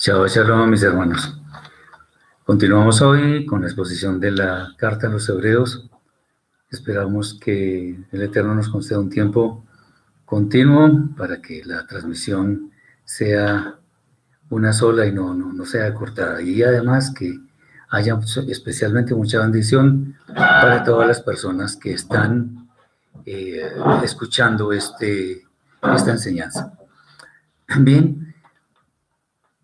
Chao, shalom, mis hermanos. Continuamos hoy con la exposición de la carta a los hebreos. Esperamos que el Eterno nos conceda un tiempo continuo para que la transmisión sea una sola y no, no, sea cortada. Y además que haya especialmente mucha bendición para todas las personas que están eh, escuchando este, esta enseñanza. Bien,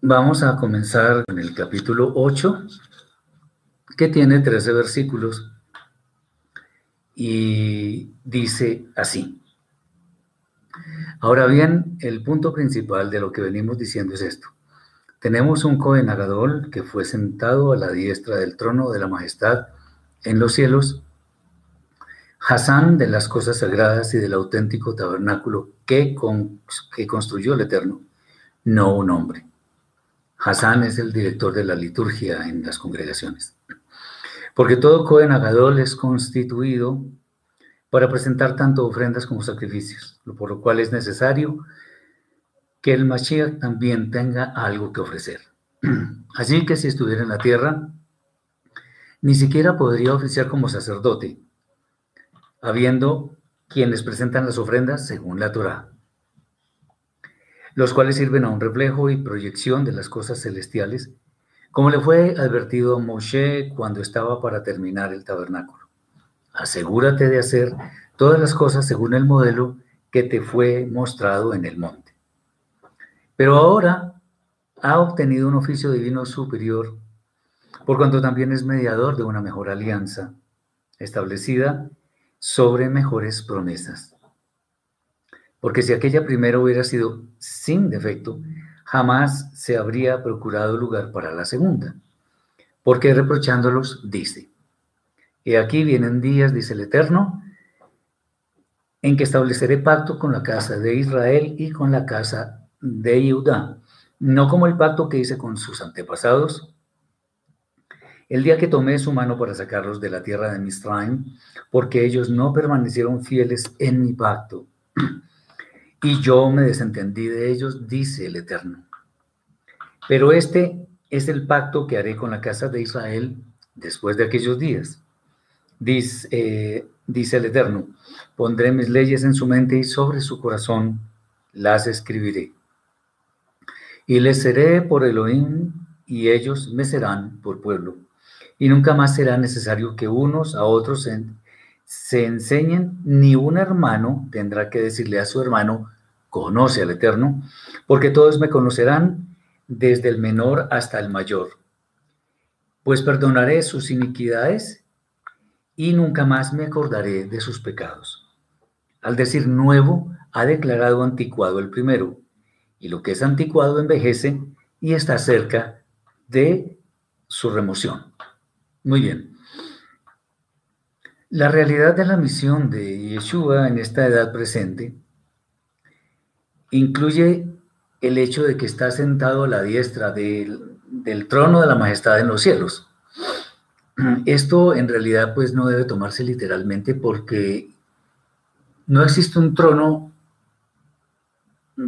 Vamos a comenzar con el capítulo 8, que tiene 13 versículos, y dice así. Ahora bien, el punto principal de lo que venimos diciendo es esto. Tenemos un Cohen que fue sentado a la diestra del trono de la majestad en los cielos, Hassan de las cosas sagradas y del auténtico tabernáculo que, que construyó el Eterno, no un hombre. Hassan es el director de la liturgia en las congregaciones. Porque todo Cohen Agadol es constituido para presentar tanto ofrendas como sacrificios, por lo cual es necesario que el Mashiach también tenga algo que ofrecer. Así que si estuviera en la tierra, ni siquiera podría oficiar como sacerdote, habiendo quienes presentan las ofrendas según la Torah los cuales sirven a un reflejo y proyección de las cosas celestiales, como le fue advertido a Moshe cuando estaba para terminar el tabernáculo. Asegúrate de hacer todas las cosas según el modelo que te fue mostrado en el monte. Pero ahora ha obtenido un oficio divino superior, por cuanto también es mediador de una mejor alianza, establecida sobre mejores promesas. Porque si aquella primera hubiera sido sin defecto, jamás se habría procurado lugar para la segunda. Porque reprochándolos, dice, y aquí vienen días, dice el Eterno, en que estableceré pacto con la casa de Israel y con la casa de Judá, no como el pacto que hice con sus antepasados, el día que tomé su mano para sacarlos de la tierra de Misraim, porque ellos no permanecieron fieles en mi pacto y yo me desentendí de ellos, dice el Eterno. Pero este es el pacto que haré con la casa de Israel después de aquellos días. Dice, eh, dice el Eterno, pondré mis leyes en su mente y sobre su corazón las escribiré. Y les seré por Elohim y ellos me serán por pueblo. Y nunca más será necesario que unos a otros se enseñen, ni un hermano tendrá que decirle a su hermano, conoce al Eterno, porque todos me conocerán desde el menor hasta el mayor. Pues perdonaré sus iniquidades y nunca más me acordaré de sus pecados. Al decir nuevo, ha declarado anticuado el primero, y lo que es anticuado envejece y está cerca de su remoción. Muy bien. La realidad de la misión de Yeshua en esta edad presente incluye el hecho de que está sentado a la diestra del, trono de la majestad en los cielos. Esto en realidad pues no debe tomarse literalmente porque no existe un trono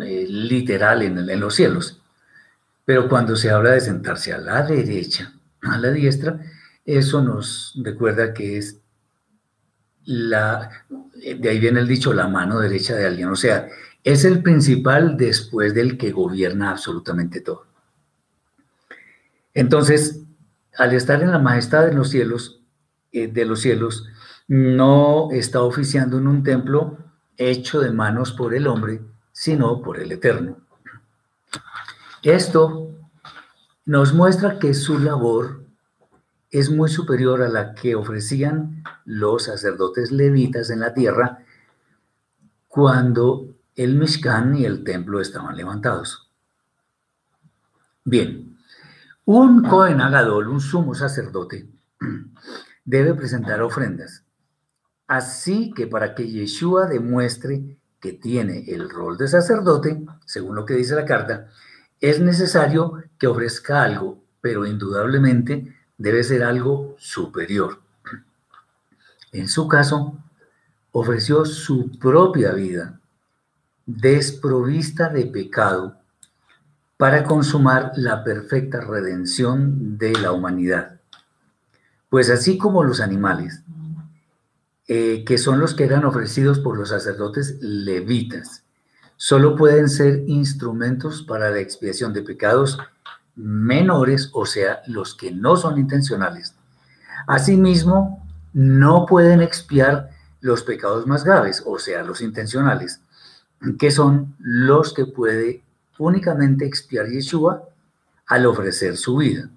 eh, literal en, en los cielos. Pero cuando se habla de sentarse a la derecha, a la diestra, eso nos recuerda que es de ahí viene el dicho, la mano derecha de alguien, o sea, es el principal después del que gobierna absolutamente todo. Entonces, al estar en la majestad de los cielos, eh, de los cielos, no está oficiando en un templo hecho de manos por el hombre, sino por el Eterno. Esto nos muestra que su labor es muy superior a la que ofrecían los sacerdotes levitas en la tierra cuando el Mishkan y el templo estaban levantados. Bien, un Cohen Agadol, un sumo sacerdote, debe presentar ofrendas. Así que para que Yeshua demuestre que tiene el rol de sacerdote, según lo que dice la carta, es necesario que ofrezca algo, pero indudablemente debe ser algo superior. En su caso, ofreció su propia vida, desprovista de pecado, para consumar la perfecta redención de la humanidad. Pues así como los animales, eh, que son los que eran ofrecidos por los sacerdotes levitas, solo pueden ser instrumentos para la expiación de pecados menores, o sea, los que no son intencionales. Asimismo, no pueden expiar los pecados más graves, o sea, los intencionales, que son los que puede únicamente expiar Yeshua al ofrecer su vida.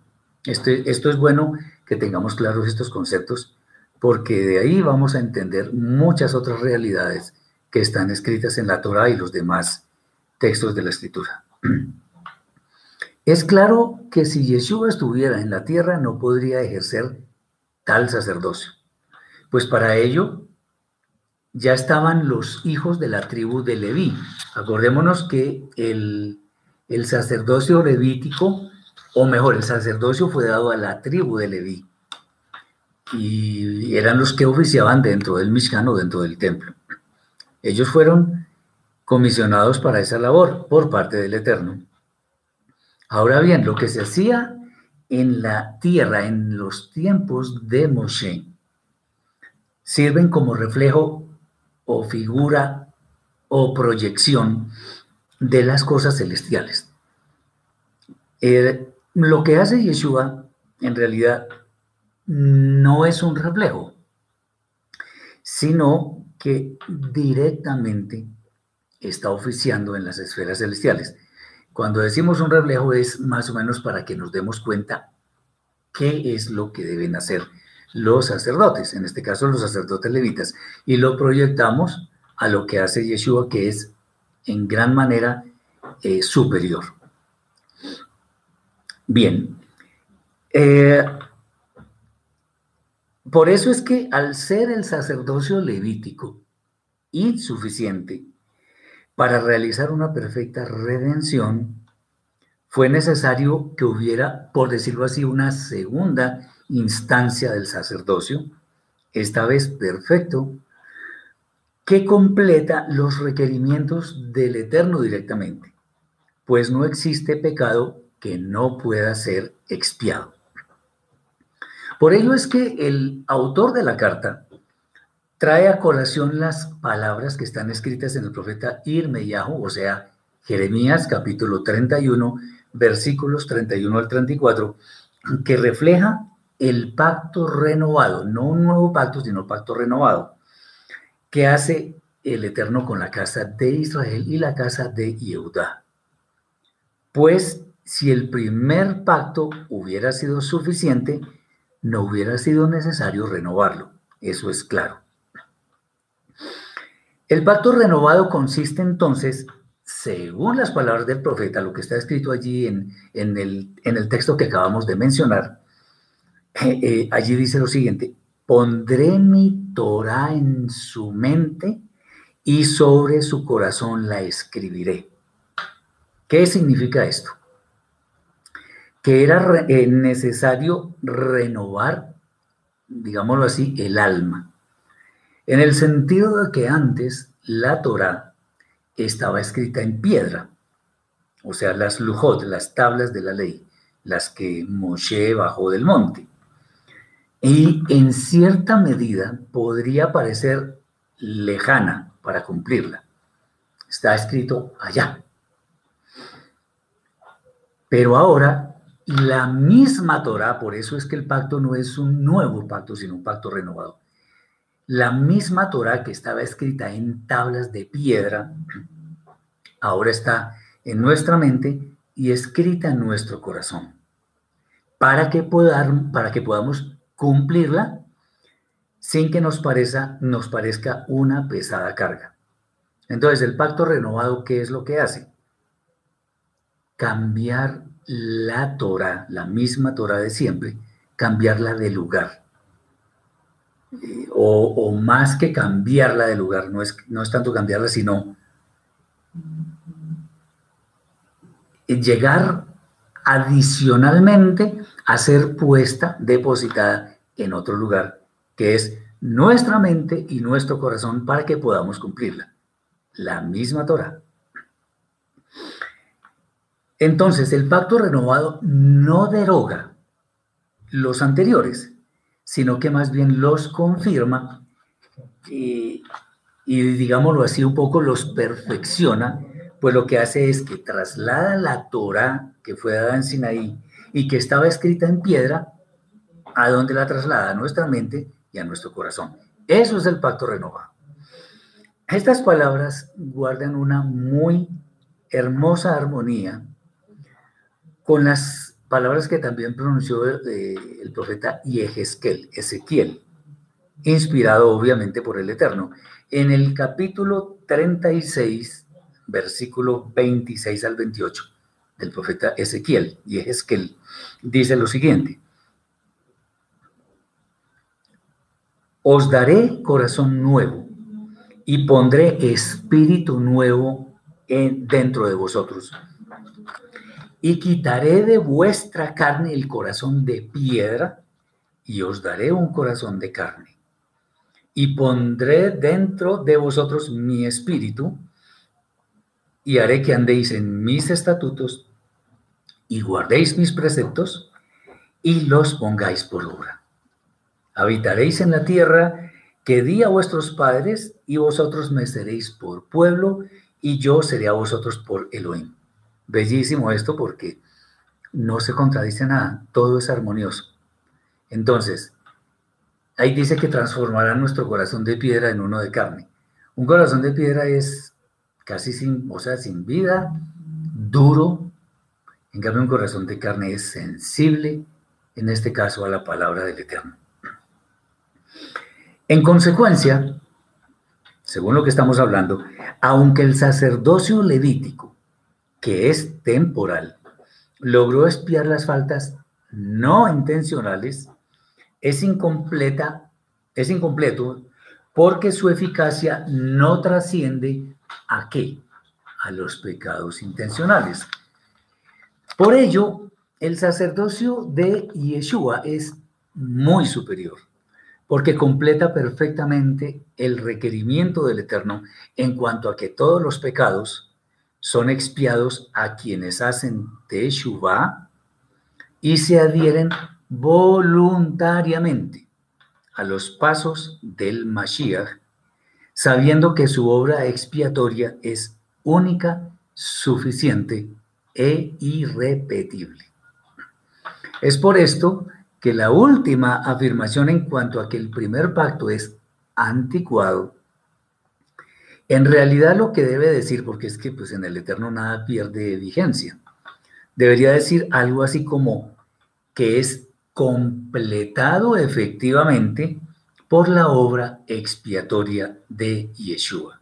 Esto, esto es bueno que tengamos claros estos conceptos porque de ahí vamos a entender muchas otras realidades que están escritas en la Torah y los demás textos de la Escritura. Es claro que si Yeshua estuviera en la tierra no podría ejercer tal sacerdocio, pues para ello ya estaban los hijos de la tribu de Leví. Acordémonos que el, el sacerdocio levítico, o mejor, el sacerdocio fue dado a la tribu de Leví. Y eran los que oficiaban dentro del Mishkan o dentro del templo. Ellos fueron comisionados para esa labor por parte del Eterno. Ahora bien, lo que se hacía en la tierra en los tiempos de Moshe sirven como reflejo o figura o proyección de las cosas celestiales. Eh, lo que hace Yeshua en realidad no es un reflejo, sino que directamente está oficiando en las esferas celestiales. Cuando decimos un reflejo es más o menos para que nos demos cuenta qué es lo que deben hacer los sacerdotes, en este caso los sacerdotes levitas, y lo proyectamos a lo que hace Yeshua, que es en gran manera eh, superior. Bien, eh, por eso es que al ser el sacerdocio levítico insuficiente para realizar una perfecta redención, fue necesario que hubiera, por decirlo así, una segunda instancia del sacerdocio, esta vez perfecto, que completa los requerimientos del Eterno directamente, pues no existe pecado que no pueda ser expiado. Por ello es que el autor de la carta trae a colación las palabras que están escritas en el profeta Irmeyahu, o sea, Jeremías capítulo 31, versículos 31 al 34, que refleja el pacto renovado, no un nuevo pacto, sino pacto renovado, que hace el Eterno con la casa de Israel y la casa de Yehudá. Pues si el primer pacto hubiera sido suficiente, no hubiera sido necesario renovarlo, eso es claro. El pacto renovado consiste entonces, según las palabras del profeta, lo que está escrito allí en, el, texto que acabamos de mencionar, eh, eh, allí dice lo siguiente, pondré mi Torah en su mente y sobre su corazón la escribiré. ¿Qué significa esto? Que era eh, necesario renovar, digámoslo así, el alma. En el sentido de que antes la Torah estaba escrita en piedra, o sea, las lujot, las tablas de la ley, las que Moshe bajó del monte y en cierta medida podría parecer lejana para cumplirla. Está escrito allá. Pero ahora la misma Torah, por eso es que el pacto no es un nuevo pacto, sino un pacto renovado. La misma Torah que estaba escrita en tablas de piedra, ahora está en nuestra mente y escrita en nuestro corazón, para que, podamos cumplirla sin que nos, parezca, nos parezca una pesada carga. Entonces, el pacto renovado, ¿qué es lo que hace? Cambiar la Torah, la misma Torah de siempre, cambiarla de lugar. O, más que cambiarla de lugar, no es, no es tanto cambiarla, sino llegar adicionalmente a ser puesta, depositada en otro lugar, que es nuestra mente y nuestro corazón para que podamos cumplirla. La misma Torah. Entonces, el pacto renovado no deroga los anteriores, sino que más bien los confirma y, digámoslo así, un poco los perfecciona, pues lo que hace es que traslada la Torah que fue dada en Sinaí y que estaba escrita en piedra, a donde la traslada a nuestra mente y a nuestro corazón. Eso es el pacto renovado. Estas palabras guardan una muy hermosa armonía con las palabras que también pronunció el profeta Yehezkel, Ezequiel, inspirado obviamente por el Eterno. En el capítulo 36, versículo 26 al 28 del profeta Ezequiel, Yehezkel, dice lo siguiente. Os daré corazón nuevo y pondré espíritu nuevo en, dentro de vosotros. Y quitaré de vuestra carne el corazón de piedra y os daré un corazón de carne. Y pondré dentro de vosotros mi espíritu y haré que andéis en mis estatutos y guardéis mis preceptos y los pongáis por obra. Habitaréis en la tierra que di a vuestros padres y vosotros me seréis por pueblo y yo seré a vosotros por Elohim. Bellísimo esto porque no se contradice nada, todo es armonioso. Entonces, ahí dice que transformará nuestro corazón de piedra en uno de carne. Un corazón de piedra es casi sin, o sea, sin vida, duro. En cambio, un corazón de carne es sensible, en este caso a la palabra del Eterno. En consecuencia, según lo que estamos hablando, aunque el sacerdocio levítico, que es temporal, logró espiar las faltas no intencionales, es incompleta, es incompleto porque su eficacia no trasciende a qué? A los pecados intencionales. Por ello, el sacerdocio de Yeshua es muy superior porque completa perfectamente el requerimiento del Eterno en cuanto a que todos los pecados son expiados a quienes hacen Teshuvah y se adhieren voluntariamente a los pasos del Mashiach, sabiendo que su obra expiatoria es única, suficiente e irrepetible. Es por esto que la última afirmación en cuanto a que el primer pacto es anticuado, en realidad lo que debe decir, porque es que pues en el Eterno nada pierde vigencia, debería decir algo así como que es completado efectivamente por la obra expiatoria de Yeshua.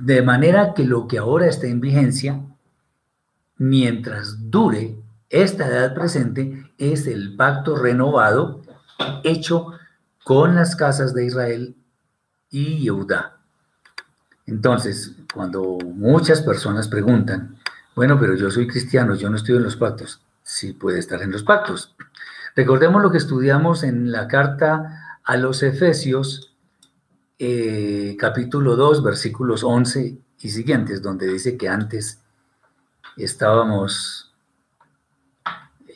De manera que lo que ahora está en vigencia, mientras dure esta edad presente es el pacto renovado hecho con las casas de Israel y Yehudá. Entonces, cuando muchas personas preguntan, bueno, pero yo soy cristiano, yo no estoy en los pactos. Sí puede estar en los pactos. Recordemos lo que estudiamos en la carta a los Efesios, eh, capítulo 2, versículos 11 y siguientes, donde dice que antes estábamos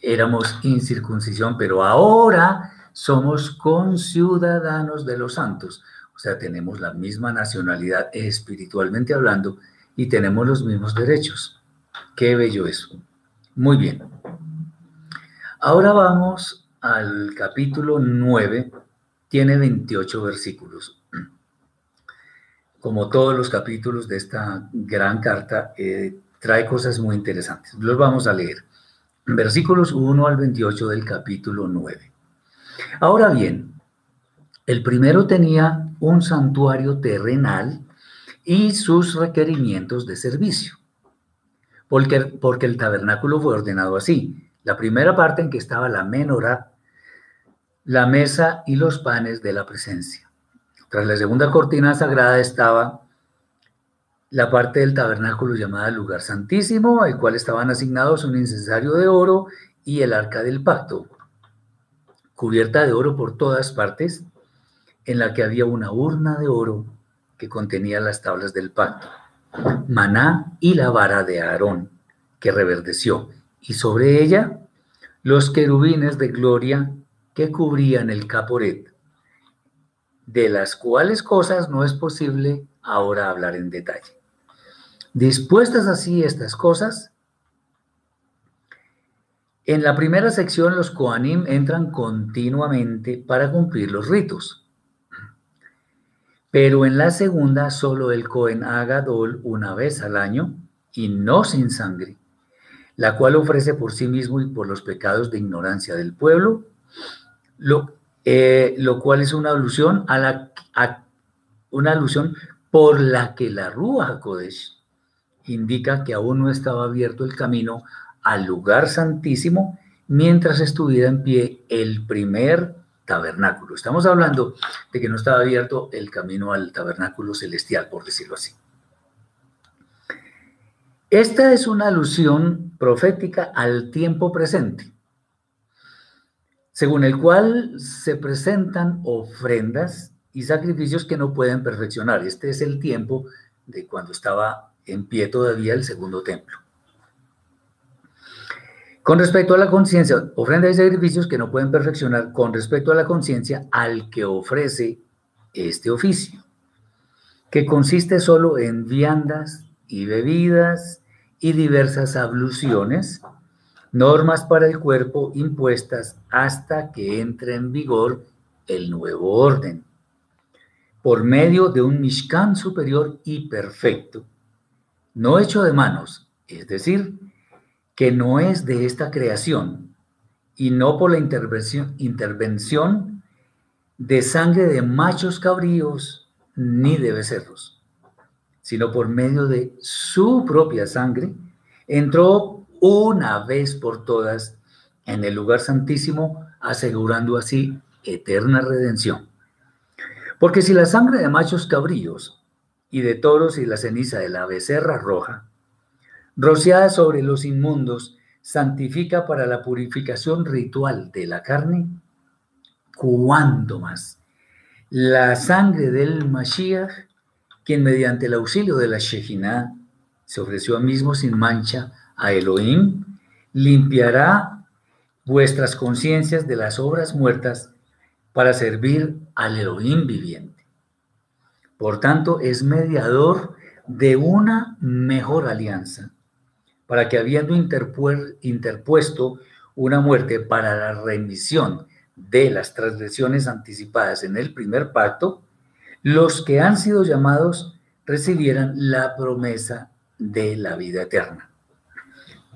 éramos incircuncisión, pero ahora somos conciudadanos de los santos. O sea, tenemos la misma nacionalidad espiritualmente hablando y tenemos los mismos derechos. Qué bello eso. Muy bien. Ahora vamos al capítulo 9. Tiene 28 versículos. Como todos los capítulos de esta gran carta, eh, trae cosas muy interesantes. Los vamos a leer versículos 1 al 28 del capítulo 9. Ahora bien, el primero tenía un santuario terrenal y sus requerimientos de servicio, porque, porque el tabernáculo fue ordenado así. La primera parte en que estaba la menorá, la mesa y los panes de la presencia. Tras la segunda cortina sagrada estaba la parte del tabernáculo llamada lugar santísimo, al cual estaban asignados un incensario de oro y el arca del pacto, cubierta de oro por todas partes, en la que había una urna de oro que contenía las tablas del pacto, maná y la vara de Aarón, que reverdeció, y sobre ella los querubines de gloria que cubrían el caporet, de las cuales cosas no es posible ahora hablar en detalle. Dispuestas así estas cosas, en la primera sección los Koanim entran continuamente para cumplir los ritos. Pero en la segunda solo el Cohen haga dol una vez al año y no sin sangre, la cual ofrece por sí mismo y por los pecados de ignorancia del pueblo, lo, eh, lo cual es una alusión a la una alusión por la que la Rúa Kodesh indica que aún no estaba abierto el camino al lugar santísimo mientras estuviera en pie el primer tabernáculo. Estamos hablando de que no estaba abierto el camino al tabernáculo celestial, por decirlo así. Esta es una alusión profética al tiempo presente, según el cual se presentan ofrendas y sacrificios que no pueden perfeccionar. Este es el tiempo de cuando estaba en pie todavía el segundo templo. Con respecto a la conciencia, ofrenda y sacrificios que no pueden perfeccionar con respecto a la conciencia al que ofrece este oficio, que consiste solo en viandas y bebidas y diversas abluciones, normas para el cuerpo impuestas hasta que entre en vigor el nuevo orden, por medio de un Mishkan superior y perfecto, no hecho de manos, es decir, que no es de esta creación y no por la intervención, intervención de sangre de machos cabríos ni de becerros, sino por medio de su propia sangre, entró una vez por todas en el lugar santísimo, asegurando así eterna redención. Porque si la sangre de machos cabríos y de toros y la ceniza de la becerra roja rociada sobre los inmundos, santifica para la purificación ritual de la carne, ¿cuándo más? La sangre del Mashiach, quien mediante el auxilio de la Shejinah se ofreció a mismo sin mancha a Elohim, limpiará vuestras conciencias de las obras muertas para servir al Elohim viviente. Por tanto, es mediador de una mejor alianza para que habiendo interpuesto una muerte para la remisión de las transgresiones anticipadas en el primer pacto, los que han sido llamados recibieran la promesa de la vida eterna.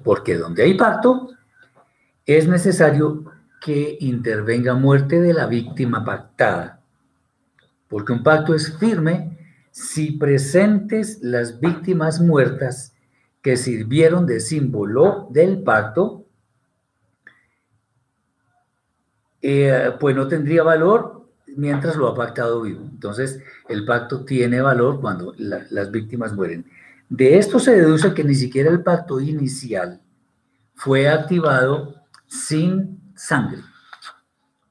Porque donde hay pacto, es necesario que intervenga muerte de la víctima pactada. Porque un pacto es firme si presentes las víctimas muertas que sirvieron de símbolo del pacto, eh, pues no tendría valor mientras lo ha pactado vivo. Entonces, el pacto tiene valor cuando las víctimas mueren. De esto se deduce que ni siquiera el pacto inicial fue activado sin sangre.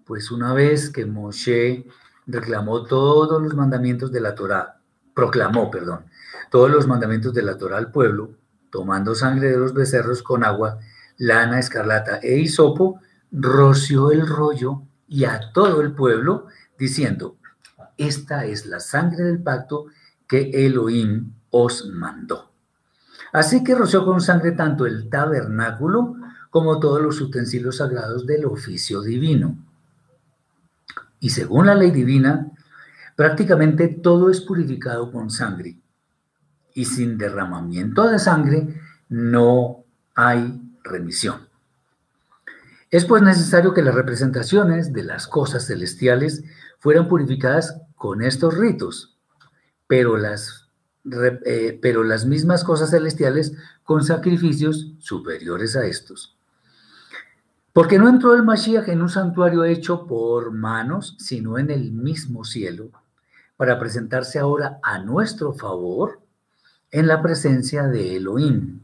Pues una vez que Moshe reclamó todos los mandamientos de la Torá, proclamó, perdón, todos los mandamientos de la Torá al pueblo, tomando sangre de los becerros con agua, lana escarlata e hisopo, roció el rollo y a todo el pueblo, diciendo, esta es la sangre del pacto que Elohim os mandó. Así que roció con sangre tanto el tabernáculo como todos los utensilios sagrados del oficio divino. Y según la ley divina, prácticamente todo es purificado con sangre y sin derramamiento de sangre no hay remisión. Es pues necesario que las representaciones de las cosas celestiales fueran purificadas con estos ritos, pero las, eh, pero las mismas cosas celestiales con sacrificios superiores a estos. Porque no entró el Mashiach en un santuario hecho por manos, sino en el mismo cielo, para presentarse ahora a nuestro favor en la presencia de Elohim.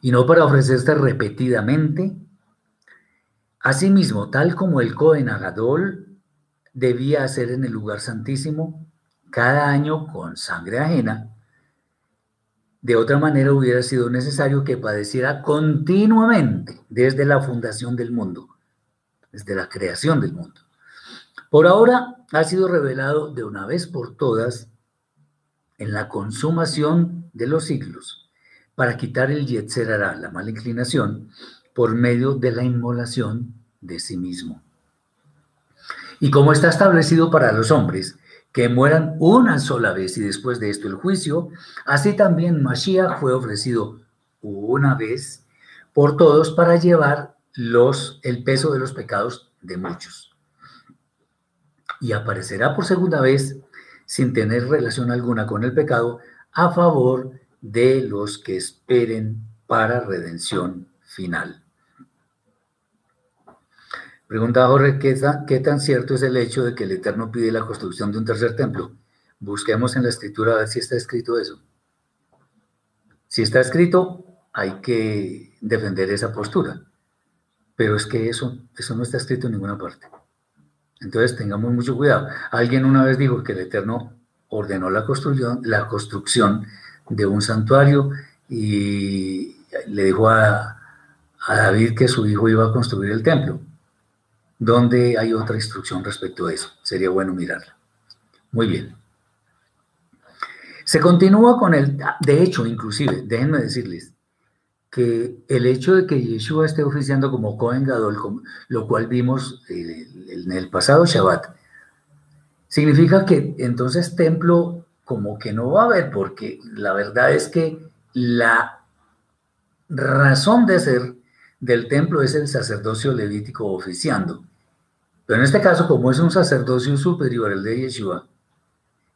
Y no para ofrecerse repetidamente. Asimismo, tal como el Cohen Agadol debía hacer en el lugar santísimo cada año con sangre ajena, De otra manera hubiera sido necesario que padeciera continuamente desde la fundación del mundo, desde la creación del mundo. Por ahora ha sido revelado de una vez por todas en la consumación de los siglos para quitar el yetzerará, la mala inclinación, por medio de la inmolación de sí mismo. Y como está establecido para los hombres, que mueran una sola vez y después de esto el juicio, así también Mashiach fue ofrecido una vez por todos para llevar los, el peso de los pecados de muchos. Y aparecerá por segunda vez sin tener relación alguna con el pecado a favor de los que esperen para redención final. Pregunta Jorge, ¿qué tan, cierto es el hecho de que el Eterno pide la construcción de un tercer templo? Busquemos en la escritura a ver si está escrito eso. Si está escrito, hay que defender esa postura. Pero es que eso, eso no está escrito en ninguna parte. Entonces tengamos mucho cuidado. Alguien una vez dijo que el Eterno ordenó la construcción, de un santuario y le dijo a, a David que su hijo iba a construir el templo donde hay otra instrucción respecto a eso. Sería bueno mirarla. Muy bien. Se continúa con el, de hecho, inclusive, déjenme decirles que el hecho de que Yeshua esté oficiando como Cohen Gadol, lo cual vimos en el pasado Shabbat, significa que entonces templo como que no va a haber, porque la verdad es que la razón de ser del templo es el sacerdocio levítico oficiando. Pero en este caso, como es un sacerdocio superior el de Yeshua,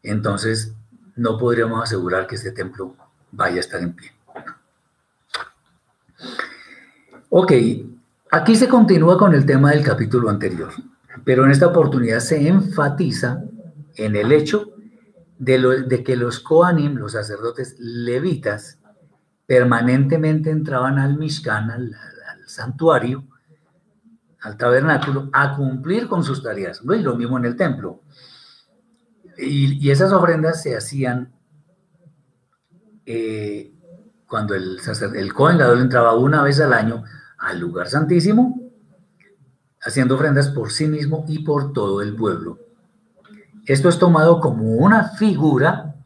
entonces no podríamos asegurar que este templo vaya a estar en pie. Ok, aquí se continúa con el tema del capítulo anterior, pero en esta oportunidad se enfatiza en el hecho de, de que los Koanim, los sacerdotes levitas, permanentemente entraban al Mishkan, al, santuario, al tabernáculo, a cumplir con sus tareas. ¿no? lo mismo en el templo. Y, esas ofrendas se hacían eh, cuando el, el Cohen entraba una vez al año al lugar santísimo, haciendo ofrendas por sí mismo y por todo el pueblo. Esto es tomado como una figura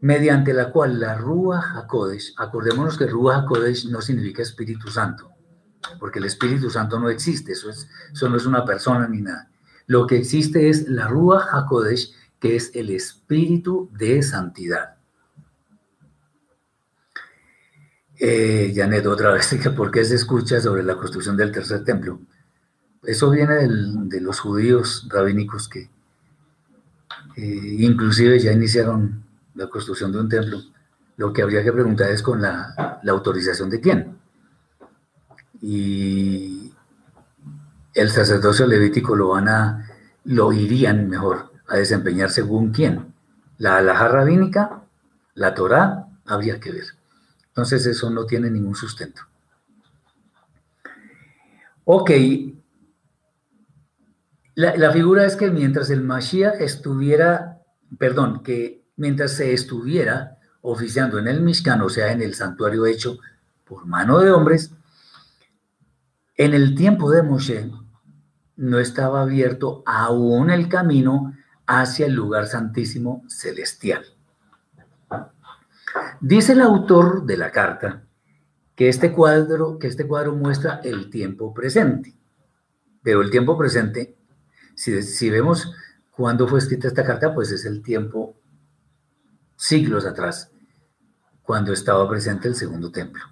mediante la cual la Rúa HaKodesh, acordémonos que Rúa HaKodesh no significa Espíritu Santo, porque el Espíritu Santo no existe, eso, es, eso no es una persona ni nada. Lo que existe es la Rúa HaKodesh, que es el Espíritu de Santidad. Eh, Janet, otra vez, ¿por qué se escucha sobre la construcción del tercer templo? Eso viene de los judíos rabínicos que inclusive ya iniciaron la construcción de un templo, lo que habría que preguntar es con la, autorización de quién. Y el sacerdocio levítico lo van a, lo irían mejor a desempeñar según quién. La alhaja rabínica, la Torá, habría que ver. Entonces eso no tiene ningún sustento. Ok, la, figura es que mientras el Mashiach estuviera, perdón, que mientras se estuviera oficiando en el Mishkan, o sea, en el santuario hecho por mano de hombres, en el tiempo de Moshe no estaba abierto aún el camino hacia el lugar santísimo celestial. Dice el autor de la carta que este cuadro, que este cuadro muestra el tiempo presente, pero el tiempo presente si, vemos cuándo fue escrita esta carta, pues es el tiempo siglos atrás, cuando estaba presente el segundo templo.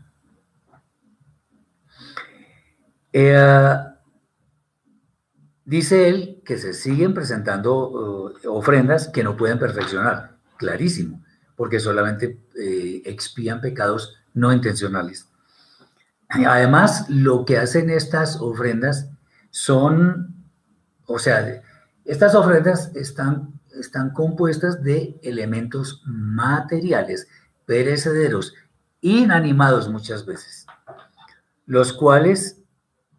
Eh, dice él que se siguen presentando eh, ofrendas que no pueden perfeccionar, clarísimo, porque solamente eh, expían pecados no intencionales. Además, lo que hacen estas ofrendas son o sea, estas ofrendas están, están compuestas de elementos materiales, perecederos, inanimados muchas veces, los cuales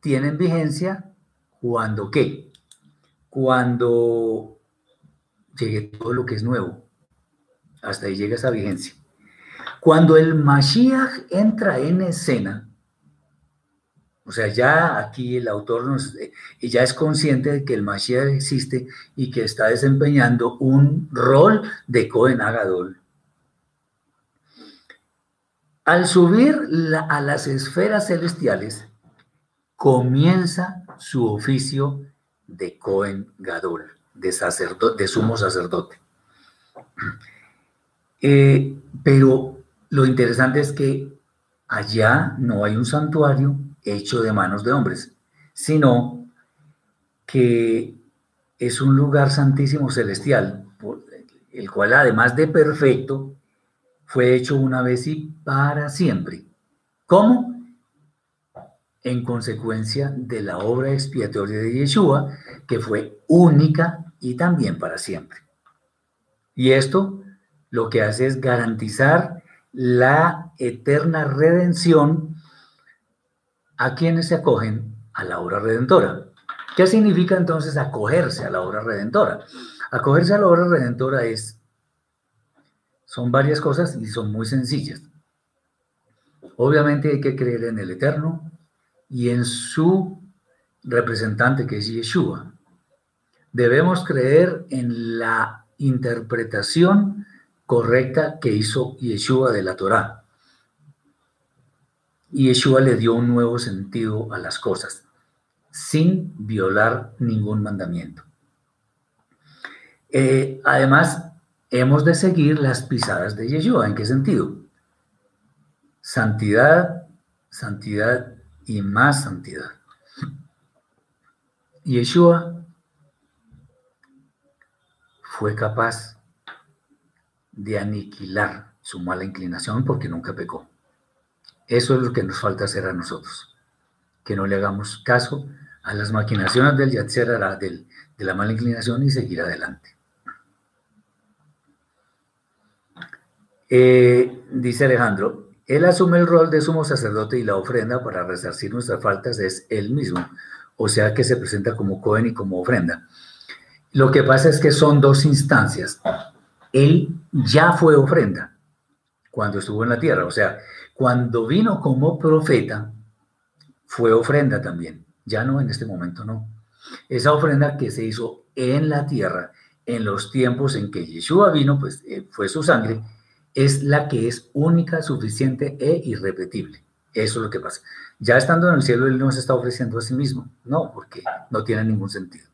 tienen vigencia cuando qué? Cuando llegue todo lo que es nuevo. Hasta ahí llega esa vigencia. Cuando el Mashiach entra en escena, o sea, ya aquí el autor eh, ya es consciente de que el Mashiach existe y que está desempeñando un rol de Cohen Agadol. Al subir a las esferas celestiales, comienza su oficio de Cohen Gadol, de, sacerdote, de sumo sacerdote. Eh, pero lo interesante es que allá no hay un santuario hecho de manos de hombres, sino que es un lugar santísimo celestial, el cual además de perfecto, fue hecho una vez y para siempre. ¿Cómo? En consecuencia de la obra expiatoria de Yeshua, que fue única y también para siempre. Y esto lo que hace es garantizar la eterna redención a quienes se acogen a la obra redentora. ¿Qué significa entonces acogerse a la obra redentora? Acogerse a la obra redentora es, son varias cosas y son muy sencillas. Obviamente hay que creer en el Eterno y en su representante que es Yeshua. Debemos creer en la interpretación correcta que hizo Yeshua de la Torá. Y Yeshua le dio un nuevo sentido a las cosas, sin violar ningún mandamiento. Eh, además, hemos de seguir las pisadas de Yeshua. ¿En qué sentido? Santidad, santidad y más santidad. Yeshua fue capaz de aniquilar su mala inclinación porque nunca pecó. Eso es lo que nos falta hacer a nosotros, que no le hagamos caso a las maquinaciones del Yatzer de la mala inclinación y seguir adelante. Eh, dice Alejandro, él asume el rol de sumo sacerdote y la ofrenda para resarcir nuestras faltas es él mismo, o sea que se presenta como Cohen y como ofrenda. Lo que pasa es que son dos instancias él ya fue ofrenda cuando estuvo en la tierra. O sea, cuando vino como profeta, fue ofrenda también. Ya no, en este momento no. Esa ofrenda que se hizo en la tierra, en los tiempos en que Yeshua vino, pues eh, fue su sangre, es la que es única, suficiente e irrepetible. Eso es lo que pasa. Ya estando en el cielo, Él no se está ofreciendo a sí mismo. No, porque no tiene ningún sentido.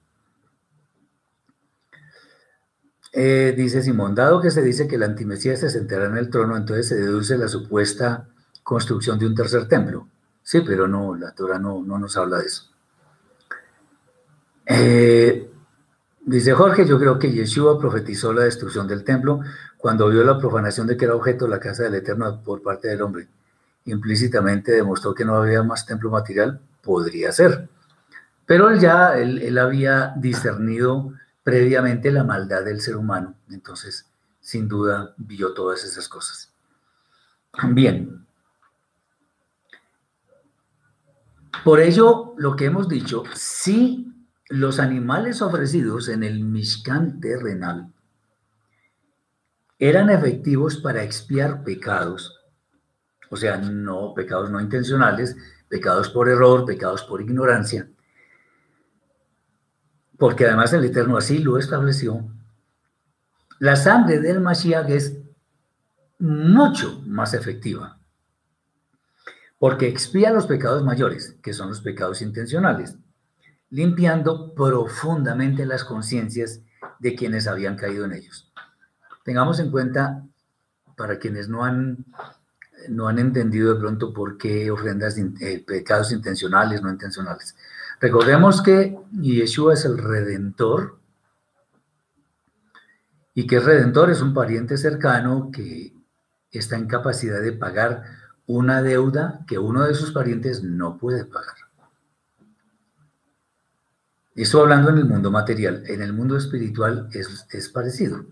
Eh, dice Simón, dado que se dice que la antimesía se sentará en el trono, entonces se deduce la supuesta construcción de un tercer templo. Sí, pero no, la Torah no, no nos habla de eso. Eh, dice Jorge, yo creo que Yeshua profetizó la destrucción del templo cuando vio la profanación de que era objeto la casa del Eterno por parte del hombre. Implícitamente demostró que no había más templo material, podría ser. Pero él ya, él, él había discernido previamente la maldad del ser humano. Entonces, sin duda, vio todas esas cosas. Bien. Por ello, lo que hemos dicho, si los animales ofrecidos en el Mishkan terrenal eran efectivos para expiar pecados, o sea, no pecados no intencionales, pecados por error, pecados por ignorancia, porque además el Eterno así lo estableció, la sangre del Mashiach es mucho más efectiva, porque expía los pecados mayores, que son los pecados intencionales, limpiando profundamente las conciencias de quienes habían caído en ellos. Tengamos en cuenta, para quienes no han, no han entendido de pronto por qué ofrendas, eh, pecados intencionales, no intencionales. Recordemos que Yeshua es el redentor y que el redentor es un pariente cercano que está en capacidad de pagar una deuda que uno de sus parientes no puede pagar. Esto hablando en el mundo material. En el mundo espiritual es, es parecido.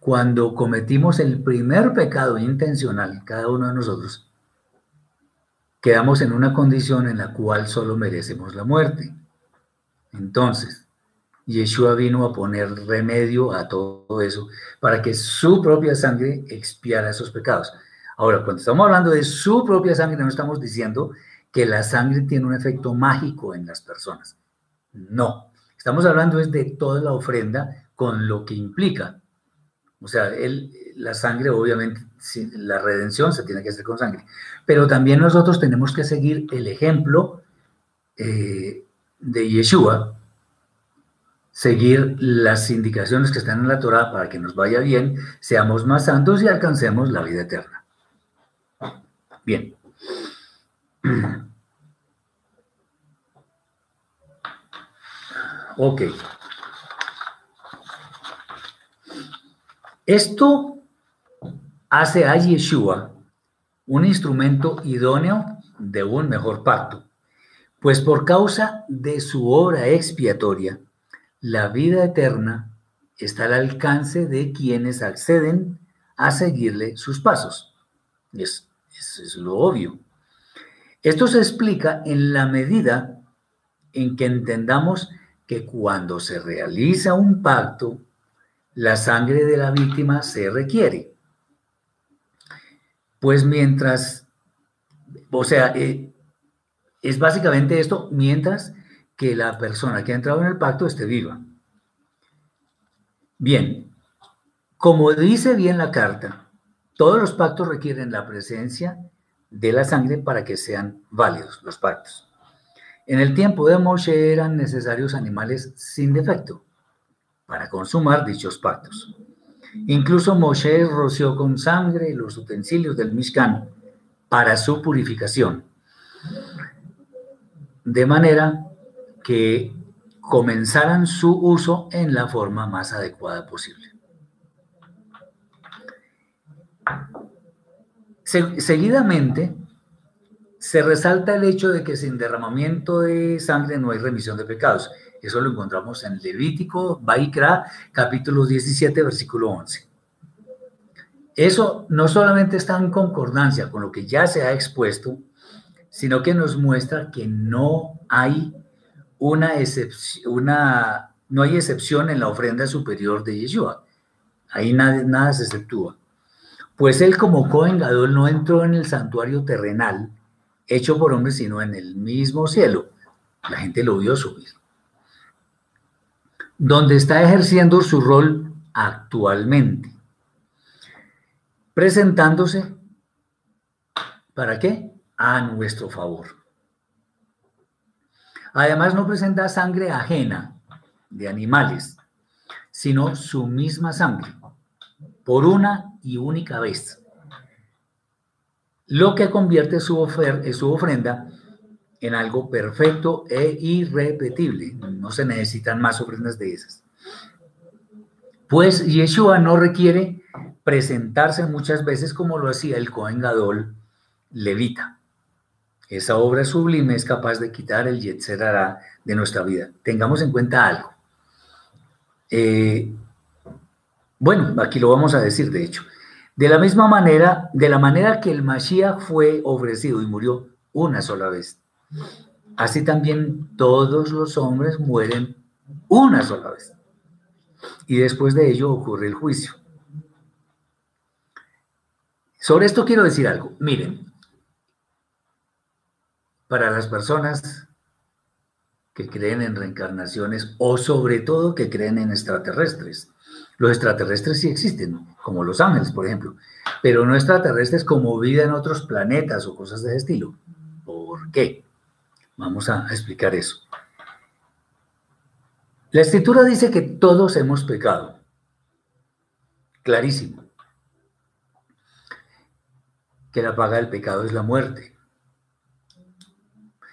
Cuando cometimos el primer pecado intencional, cada uno de nosotros, quedamos en una condición en la cual solo merecemos la muerte. Entonces, Yeshua vino a poner remedio a todo eso para que su propia sangre expiara esos pecados. Ahora, cuando estamos hablando de su propia sangre, no estamos diciendo que la sangre tiene un efecto mágico en las personas. No, estamos hablando es de toda la ofrenda con lo que implica. O sea, la sangre, obviamente, la redención se tiene que hacer con sangre. Pero también nosotros tenemos que seguir el ejemplo eh, de Yeshua, seguir las indicaciones que están en la Torah para que nos vaya bien, seamos más santos y alcancemos la vida eterna. Bien. Ok. Esto hace a Yeshua un instrumento idóneo de un mejor pacto, pues por causa de su obra expiatoria, la vida eterna está al alcance de quienes acceden a seguirle sus pasos. Es, es lo obvio. Esto se explica en la medida en que entendamos que cuando se realiza un pacto, la sangre de la víctima se requiere. Pues mientras, o sea, eh, es básicamente esto mientras que la persona que ha entrado en el pacto esté viva. Bien, como dice bien la carta, todos los pactos requieren la presencia de la sangre para que sean válidos los pactos. En el tiempo de Moshe eran necesarios animales sin defecto para consumar dichos pactos. Incluso Moshe roció con sangre los utensilios del Mishkan para su purificación, de manera que comenzaran su uso en la forma más adecuada posible. seguidamente, se resalta el hecho de que sin derramamiento de sangre no hay remisión de pecados. Eso lo encontramos en Levítico, Baikra, capítulo 17, versículo 11. Eso no solamente está en concordancia con lo que ya se ha expuesto, sino que nos muestra que no hay una excepción, no hay excepción en la ofrenda superior de Yeshua. Ahí nada, nada se exceptúa. Pues él como Cohen Gadol no entró en el santuario terrenal, hecho por hombres, sino en el mismo cielo. La gente lo vio subir. Donde está ejerciendo su rol actualmente. Presentándose, ¿para qué? A nuestro favor. Además no presenta sangre ajena de animales, sino su misma sangre, por una y única vez lo que convierte su, su ofrenda en algo perfecto e irrepetible. No se necesitan más ofrendas de esas. Pues Yeshua no requiere presentarse muchas veces como lo hacía el Cohen Gadol levita. Esa obra sublime es capaz de quitar el Yetzer de nuestra vida. Tengamos en cuenta algo. Eh, bueno, aquí lo vamos a decir, de hecho. De la misma manera, de la manera que el Mashiach fue ofrecido y murió una sola vez, así también todos los hombres mueren una sola vez. Y después de ello ocurre el juicio. Sobre esto quiero decir algo. Miren, para las personas que creen en reencarnaciones o sobre todo que creen en extraterrestres, los extraterrestres sí existen, como los ángeles, por ejemplo, pero no extraterrestres como vida en otros planetas o cosas de ese estilo. ¿Por qué? Vamos a explicar eso. La escritura dice que todos hemos pecado. Clarísimo. Que la paga del pecado es la muerte.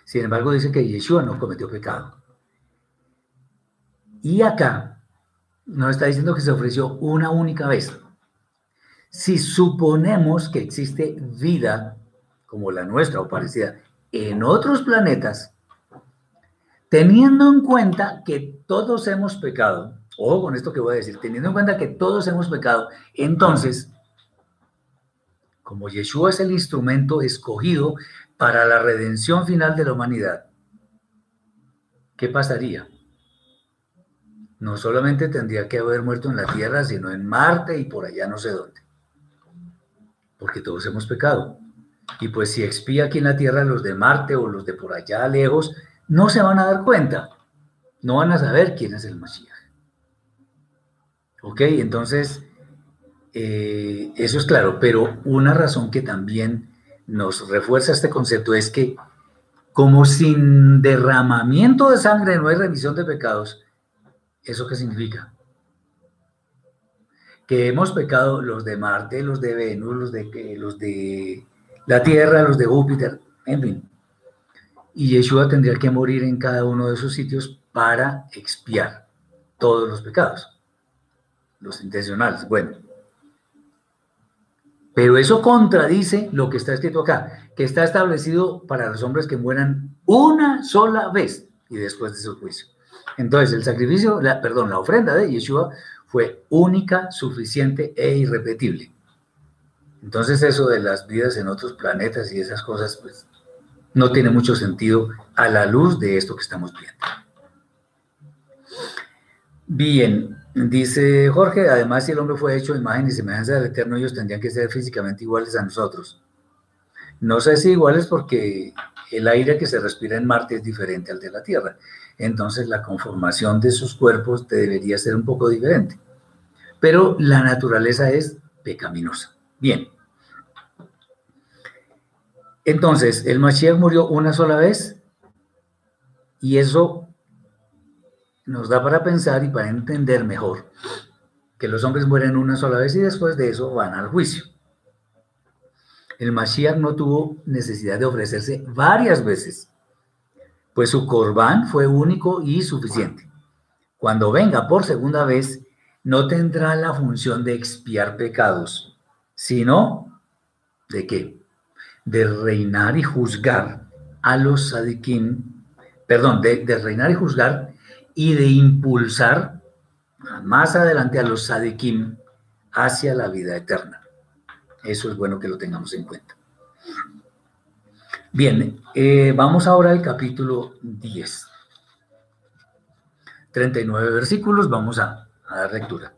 Sin embargo, dice que Yeshua no cometió pecado. Y acá no está diciendo que se ofreció una única vez. Si suponemos que existe vida como la nuestra o parecida en otros planetas, teniendo en cuenta que todos hemos pecado, ojo con esto que voy a decir, teniendo en cuenta que todos hemos pecado, entonces, como Yeshua es el instrumento escogido para la redención final de la humanidad, ¿qué pasaría? No solamente tendría que haber muerto en la Tierra, sino en Marte y por allá no sé dónde. porque todos hemos pecado. Y pues si expía aquí en la tierra los de Marte o los de por allá lejos, no se van a dar cuenta, no van a saber quién es el Mashiach. ¿Ok? Entonces, eh, eso es claro, pero una razón que también nos refuerza este concepto es que como sin derramamiento de sangre no hay remisión de pecados, ¿eso qué significa? Que hemos pecado los de Marte, los de Venus, los de, los de la Tierra, los de Júpiter, en fin. Y Yeshua tendría que morir en cada uno de esos sitios para expiar todos los pecados, los intencionales. Bueno, pero eso contradice lo que está escrito acá, que está establecido para los hombres que mueran una sola vez y después de su juicio. Entonces, el sacrificio, la, perdón, la ofrenda de Yeshua fue única, suficiente e irrepetible. Entonces, eso de las vidas en otros planetas y esas cosas, pues, no tiene mucho sentido a la luz de esto que estamos viendo. Bien, Dice Jorge, además si el hombre fue hecho imagen y semejanza del Eterno, ellos tendrían que ser físicamente iguales a nosotros. No sé si iguales porque el aire que se respira en Marte es diferente al de la Tierra. Entonces la conformación de sus cuerpos debería ser un poco diferente. Pero la naturaleza es pecaminosa. Bien. Entonces, el Mashiach murió una sola vez y eso nos da para pensar y para entender mejor que los hombres mueren una sola vez y después de eso van al juicio. El Mashiach no tuvo necesidad de ofrecerse varias veces, pues su corbán fue único y suficiente. Cuando venga por segunda vez, no tendrá la función de expiar pecados, sino de qué? De reinar y juzgar a los sadikim, perdón, de, reinar y juzgar y de impulsar más adelante a los sadikim hacia la vida eterna. Eso es bueno que lo tengamos en cuenta. Bien, eh, vamos ahora al capítulo 10. 39 versículos, vamos a, a dar lectura.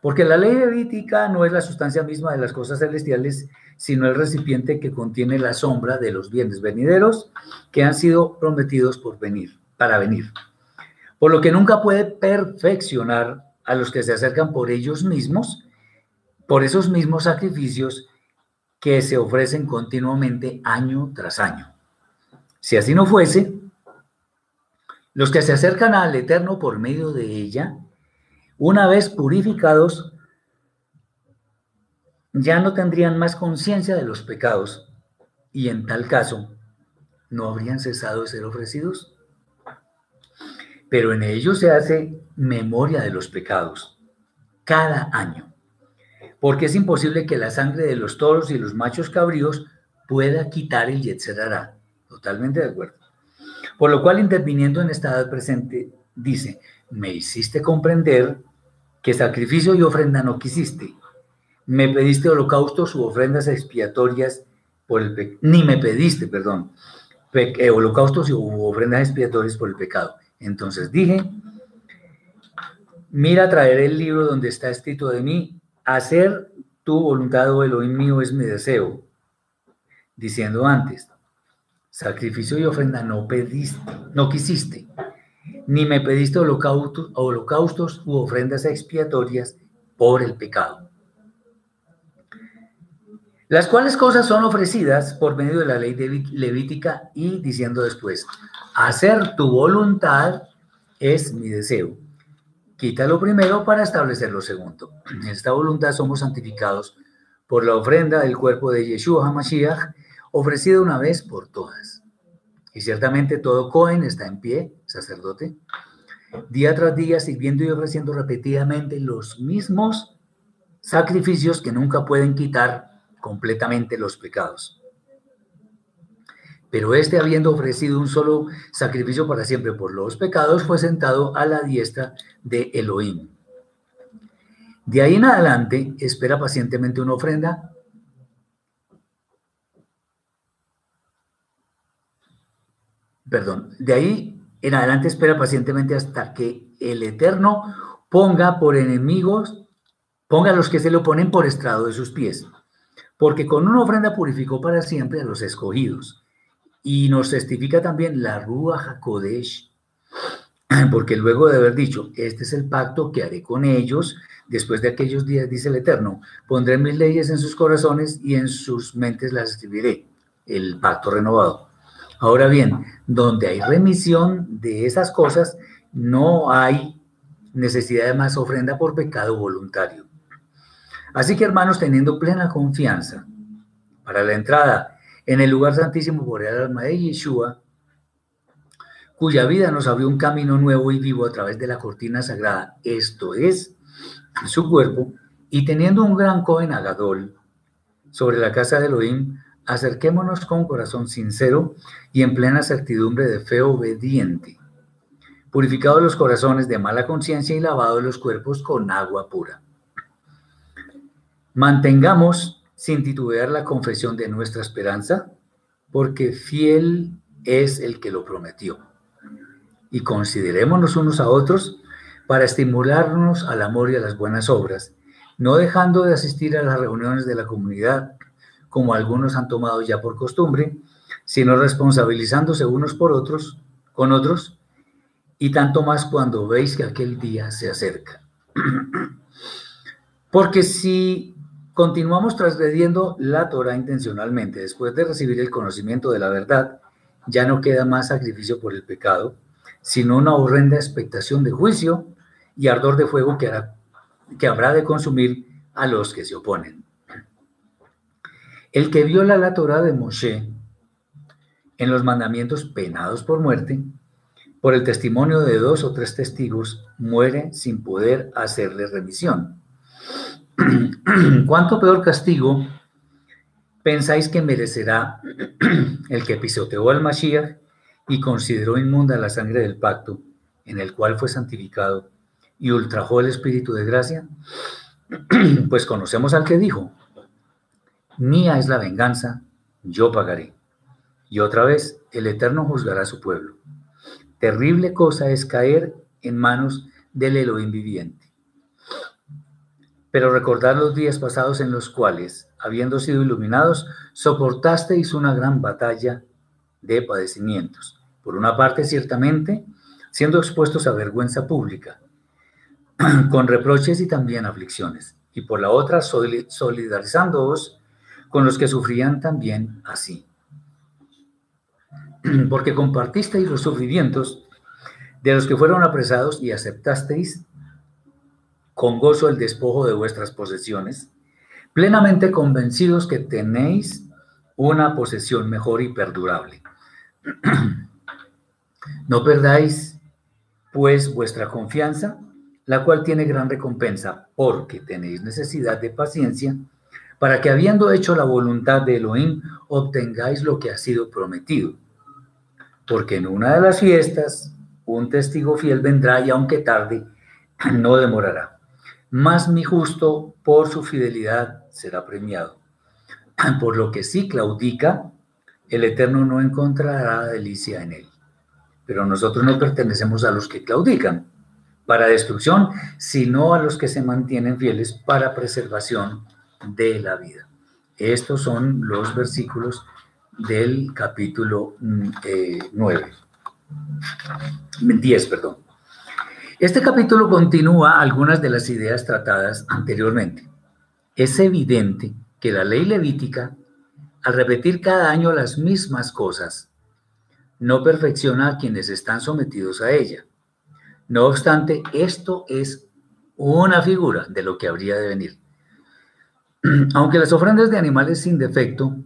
Porque la ley levítica no es la sustancia misma de las cosas celestiales, sino el recipiente que contiene la sombra de los bienes venideros que han sido prometidos por venir, para venir por lo que nunca puede perfeccionar a los que se acercan por ellos mismos, por esos mismos sacrificios que se ofrecen continuamente año tras año. Si así no fuese, los que se acercan al Eterno por medio de ella, una vez purificados, ya no tendrían más conciencia de los pecados y en tal caso no habrían cesado de ser ofrecidos pero en ellos se hace memoria de los pecados cada año, porque es imposible que la sangre de los toros y los machos cabríos pueda quitar el Yetzerará. Totalmente de acuerdo. Por lo cual, interviniendo en esta edad presente, dice, me hiciste comprender que sacrificio y ofrenda no quisiste. Me pediste holocaustos u ofrendas expiatorias por el ni me pediste, perdón, eh, holocaustos u ofrendas expiatorias por el pecado. Entonces dije, mira, traeré el libro donde está escrito de mí, hacer tu voluntad, oh Elohim mío, es mi deseo. Diciendo antes, sacrificio y ofrenda no pediste, no quisiste, ni me pediste holocaustos, holocaustos u ofrendas expiatorias por el pecado. Las cuales cosas son ofrecidas por medio de la ley levítica y diciendo después, hacer tu voluntad es mi deseo. Quítalo primero para establecer lo segundo. En esta voluntad somos santificados por la ofrenda del cuerpo de Yeshua HaMashiach, ofrecida una vez por todas. Y ciertamente todo Cohen está en pie, sacerdote, día tras día sirviendo y ofreciendo repetidamente los mismos sacrificios que nunca pueden quitar completamente los pecados. Pero este, habiendo ofrecido un solo sacrificio para siempre por los pecados, fue sentado a la diestra de Elohim. De ahí en adelante, espera pacientemente una ofrenda. Perdón, de ahí en adelante espera pacientemente hasta que el Eterno ponga por enemigos, ponga a los que se le oponen por estrado de sus pies porque con una ofrenda purificó para siempre a los escogidos. Y nos testifica también la Rúa Hakodesh, porque luego de haber dicho, este es el pacto que haré con ellos después de aquellos días, dice el Eterno, pondré mis leyes en sus corazones y en sus mentes las escribiré, el pacto renovado. Ahora bien, donde hay remisión de esas cosas, no hay necesidad de más ofrenda por pecado voluntario. Así que hermanos, teniendo plena confianza para la entrada en el lugar santísimo por el alma de Yeshua, cuya vida nos abrió un camino nuevo y vivo a través de la cortina sagrada, esto es, su cuerpo, y teniendo un gran Cohen Agadol sobre la casa de Elohim, acerquémonos con corazón sincero y en plena certidumbre de fe obediente, purificados los corazones de mala conciencia y lavados los cuerpos con agua pura. Mantengamos sin titubear la confesión de nuestra esperanza, porque fiel es el que lo prometió. Y considerémonos unos a otros para estimularnos al amor y a las buenas obras, no dejando de asistir a las reuniones de la comunidad, como algunos han tomado ya por costumbre, sino responsabilizándose unos por otros, con otros, y tanto más cuando veis que aquel día se acerca. Porque si continuamos transgrediendo la Torah intencionalmente después de recibir el conocimiento de la verdad, ya no queda más sacrificio por el pecado, sino una horrenda expectación de juicio y ardor de fuego que, que habrá de consumir a los que se oponen. El que viola la Torah de Moshe en los mandamientos penados por muerte, por el testimonio de dos o tres testigos, muere sin poder hacerle remisión. ¿Cuánto peor castigo pensáis que merecerá el que pisoteó al Mashiach y consideró inmunda la sangre del pacto en el cual fue santificado y ultrajó el Espíritu de gracia? Pues conocemos al que dijo, mía es la venganza, yo pagaré. Y otra vez, el Eterno juzgará a su pueblo. Terrible cosa es caer en manos del Elohim viviente. Pero recordad los días pasados en los cuales, habiendo sido iluminados, soportasteis una gran batalla de padecimientos. Por una parte, ciertamente, siendo expuestos a vergüenza pública, con reproches y también aflicciones. Y por la otra, solidarizándoos con los que sufrían también así. Porque compartisteis los sufrimientos de los que fueron apresados y aceptasteis con gozo el despojo de vuestras posesiones, plenamente convencidos que tenéis una posesión mejor y perdurable. No perdáis, pues, vuestra confianza, la cual tiene gran recompensa, porque tenéis necesidad de paciencia, para que habiendo hecho la voluntad de Elohim, obtengáis lo que ha sido prometido. Porque en una de las fiestas, un testigo fiel vendrá y aunque tarde, no demorará más mi justo por su fidelidad será premiado. Por lo que sí claudica, el Eterno no encontrará delicia en él. Pero nosotros no pertenecemos a los que claudican para destrucción, sino a los que se mantienen fieles para preservación de la vida. Estos son los versículos del capítulo 9. Mm, 10, eh, perdón. Este capítulo continúa algunas de las ideas tratadas anteriormente. Es evidente que la ley levítica, al repetir cada año las mismas cosas, no perfecciona a quienes están sometidos a ella. No obstante, esto es una figura de lo que habría de venir. Aunque las ofrendas de animales sin defecto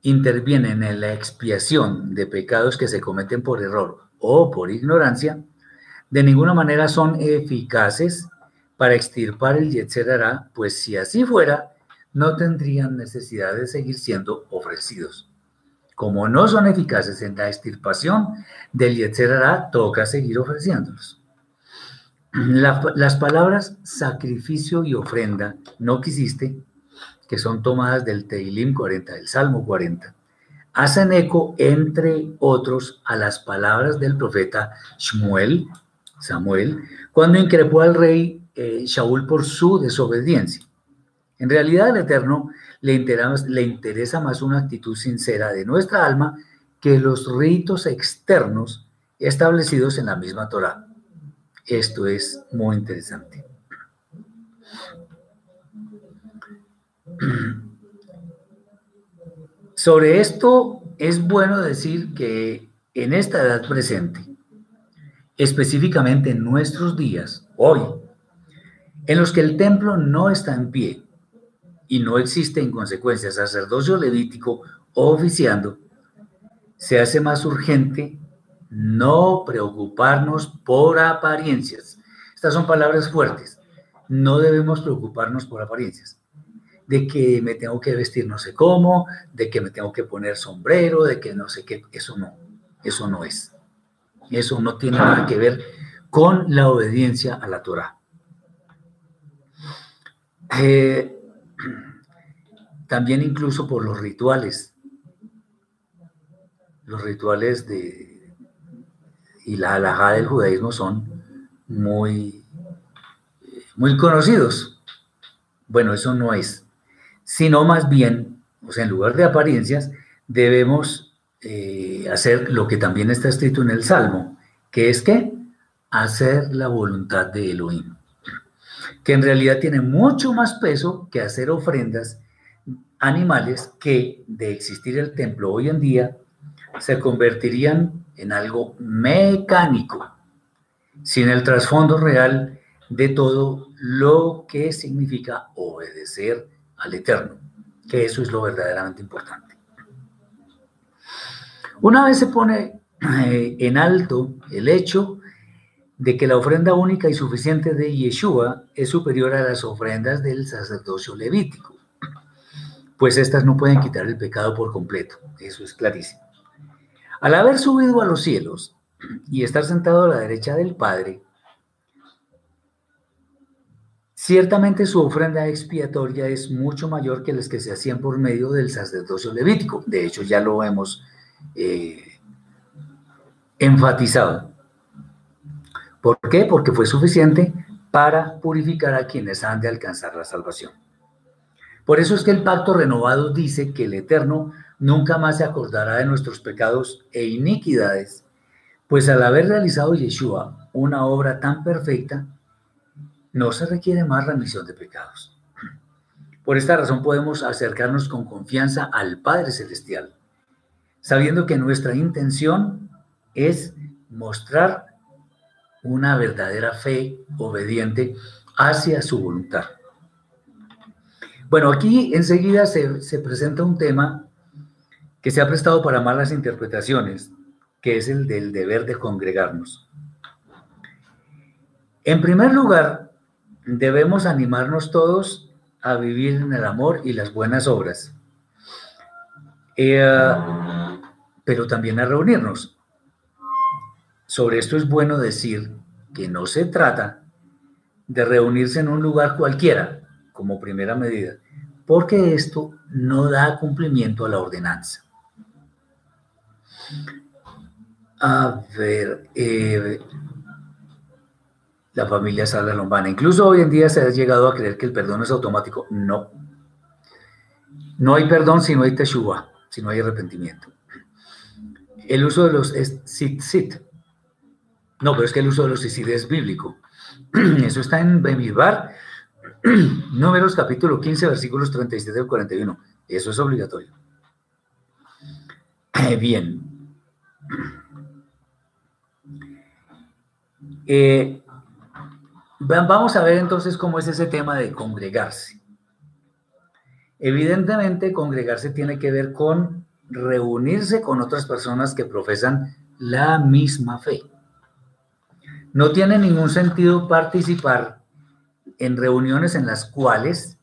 intervienen en la expiación de pecados que se cometen por error o por ignorancia, de ninguna manera son eficaces para extirpar el Yetzerará, pues si así fuera, no tendrían necesidad de seguir siendo ofrecidos. Como no son eficaces en la extirpación del Yetzerará, toca seguir ofreciéndolos. las palabras sacrificio y ofrenda no quisiste, que son tomadas del Teilim 40, del Salmo 40, hacen eco, entre otros, a las palabras del profeta Shmuel Samuel, cuando increpó al rey eh, Shaul por su desobediencia. En realidad, al Eterno le interesa, le interesa más una actitud sincera de nuestra alma que los ritos externos establecidos en la misma Torah. Esto es muy interesante. Sobre esto es bueno decir que en esta edad presente, específicamente en nuestros días, hoy, en los que el templo no está en pie y no existe en consecuencia sacerdocio levítico o oficiando, se hace más urgente no preocuparnos por apariencias. Estas son palabras fuertes. No debemos preocuparnos por apariencias. De que me tengo que vestir no sé cómo, de que me tengo que poner sombrero, de que no sé qué. Eso no, eso no es. Eso no tiene nada que ver con la obediencia a la Torah. Eh, también incluso por los rituales. Los rituales de, y la halajá del judaísmo son muy, muy conocidos. Bueno, eso no es. Sino más bien, o sea, en lugar de apariencias, debemos eh, hacer lo que también está escrito en el Salmo, que es que hacer la voluntad de Elohim, que en realidad tiene mucho más peso que hacer ofrendas animales que de existir el templo hoy en día se convertirían en algo mecánico, sin el trasfondo real de todo lo que significa obedecer al Eterno, que eso es lo verdaderamente importante. Una vez se pone eh, en alto el hecho de que la ofrenda única y suficiente de Yeshua es superior a las ofrendas del sacerdocio levítico, pues estas no pueden quitar el pecado por completo, eso es clarísimo. Al haber subido a los cielos y estar sentado a la derecha del Padre, ciertamente su ofrenda expiatoria es mucho mayor que las que se hacían por medio del sacerdocio levítico. De hecho, ya lo hemos eh, enfatizado. ¿Por qué? Porque fue suficiente para purificar a quienes han de alcanzar la salvación. Por eso es que el pacto renovado dice que el Eterno nunca más se acordará de nuestros pecados e iniquidades, pues al haber realizado Yeshua una obra tan perfecta, no se requiere más remisión de pecados. Por esta razón podemos acercarnos con confianza al Padre Celestial, sabiendo que nuestra intención es mostrar una verdadera fe obediente hacia su voluntad. Bueno, aquí enseguida se, se presenta un tema que se ha prestado para malas interpretaciones, que es el del deber de congregarnos. En primer lugar, debemos animarnos todos a vivir en el amor y las buenas obras, eh, pero también a reunirnos. Sobre esto es bueno decir que no se trata de reunirse en un lugar cualquiera como primera medida, porque esto no da cumplimiento a la ordenanza. A ver, eh, la familia Sala Lombana. Incluso hoy en día se ha llegado a creer que el perdón es automático. No. No hay perdón si no hay teshuva, si no hay arrepentimiento. El uso de los sit sit. No, pero es que el uso de los sit es bíblico. Eso está en Bemidbar, números capítulo 15, versículos 37 al 41. Eso es obligatorio. Eh, bien, eh, vamos a ver entonces cómo es ese tema de congregarse. Evidentemente, congregarse tiene que ver con reunirse con otras personas que profesan la misma fe. No tiene ningún sentido participar en reuniones en las cuales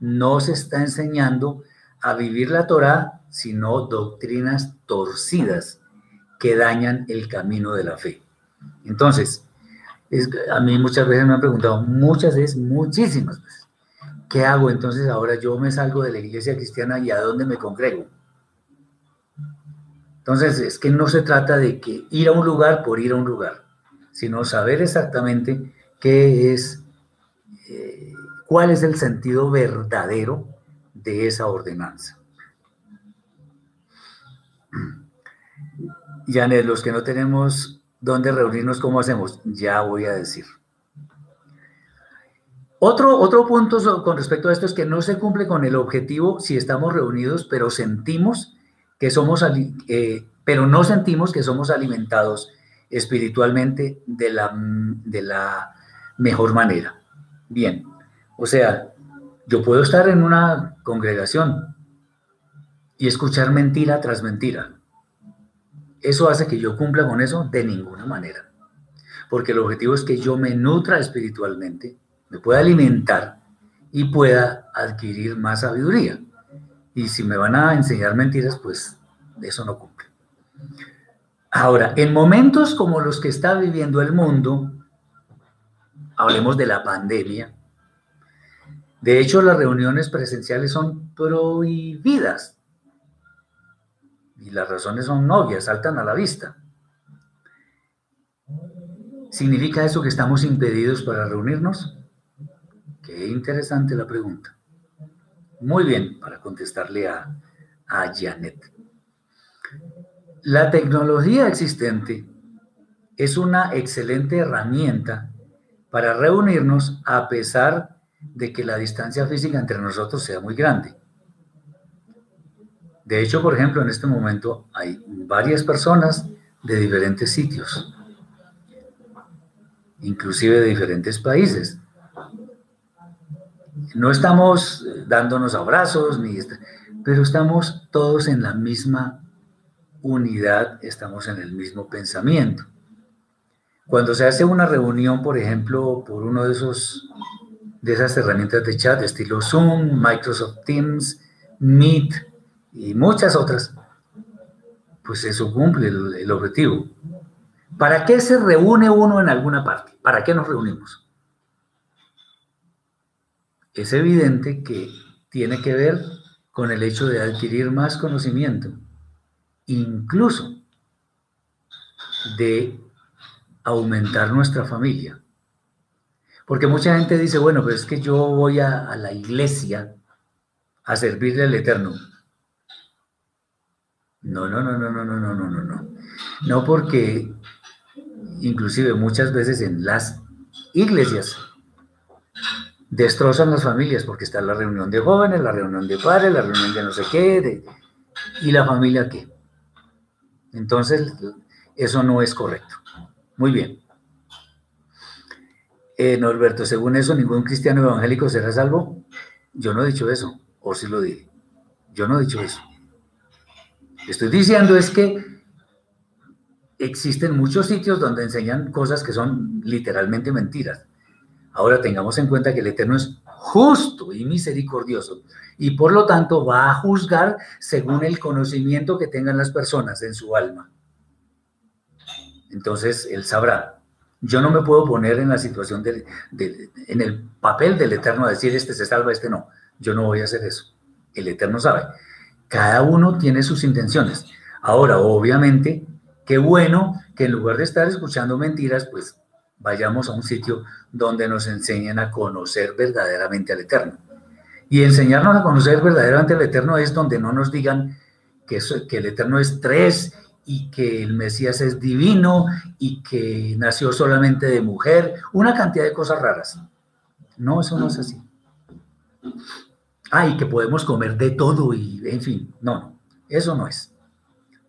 no se está enseñando a vivir la Torah, sino doctrinas torcidas que dañan el camino de la fe. Entonces, a mí muchas veces me han preguntado, muchas veces, muchísimas veces, ¿qué hago? Entonces ahora yo me salgo de la iglesia cristiana y a dónde me congrego. Entonces, es que no se trata de que ir a un lugar por ir a un lugar, sino saber exactamente qué es, eh, cuál es el sentido verdadero de esa ordenanza. Janet, los que no tenemos dónde reunirnos, ¿cómo hacemos? Ya voy a decir. Otro, otro punto con respecto a esto es que no se cumple con el objetivo si estamos reunidos, pero sentimos que somos, eh, pero no sentimos que somos alimentados espiritualmente de la, de la mejor manera. Bien, o sea, yo puedo estar en una congregación y escuchar mentira tras mentira. ¿Eso hace que yo cumpla con eso? De ninguna manera. Porque el objetivo es que yo me nutra espiritualmente, me pueda alimentar y pueda adquirir más sabiduría. Y si me van a enseñar mentiras, pues eso no cumple. Ahora, en momentos como los que está viviendo el mundo, hablemos de la pandemia, de hecho las reuniones presenciales son prohibidas y las razones son obvias, saltan a la vista. ¿Significa eso que estamos impedidos para reunirnos? Qué interesante la pregunta. Muy bien, para contestarle a, a Janet. La tecnología existente es una excelente herramienta para reunirnos a pesar de que la distancia física entre nosotros sea muy grande. De hecho, por ejemplo, en este momento hay varias personas de diferentes sitios, inclusive de diferentes países. No estamos dándonos abrazos, ni pero estamos todos en la misma unidad, estamos en el mismo pensamiento. Cuando se hace una reunión, por ejemplo, por uno de esos de esas herramientas de chat, estilo Zoom, Microsoft Teams, Meet y muchas otras, pues eso cumple el, el objetivo. ¿Para qué se reúne uno en alguna parte? ¿Para qué nos reunimos? Es evidente que tiene que ver con el hecho de adquirir más conocimiento, incluso de aumentar nuestra familia. Porque mucha gente dice, bueno, pero es que yo voy a, la iglesia a servirle al Eterno. No, no, no, no, no, no, no, no, no, no. No porque inclusive muchas veces en las iglesias destrozan las familias porque está la reunión de jóvenes, la reunión de padres, la reunión de no sé qué, y la familia qué. Entonces, eso no es correcto. Muy bien. Eh, Norberto, según eso, ningún cristiano evangélico será salvo. Yo no he dicho eso, o sí lo dije. Yo no he dicho eso. Estoy diciendo es que existen muchos sitios donde enseñan cosas que son literalmente mentiras. Ahora tengamos en cuenta que el Eterno es justo y misericordioso y por lo tanto va a juzgar según el conocimiento que tengan las personas en su alma. Entonces Él sabrá. Yo no me puedo poner en la situación, de, en el papel del Eterno a decir, este se salva, este no. Yo no voy a hacer eso. El Eterno sabe. Cada uno tiene sus intenciones. Ahora, obviamente, qué bueno que en lugar de estar escuchando mentiras, pues vayamos a un sitio donde nos enseñen a conocer verdaderamente al Eterno. Y enseñarnos a conocer verdaderamente al Eterno es donde no nos digan que, el Eterno es tres y que el Mesías es divino y que nació solamente de mujer, una cantidad de cosas raras. No, eso no es así. Ah, y que podemos comer de todo y, en fin, no, eso no es,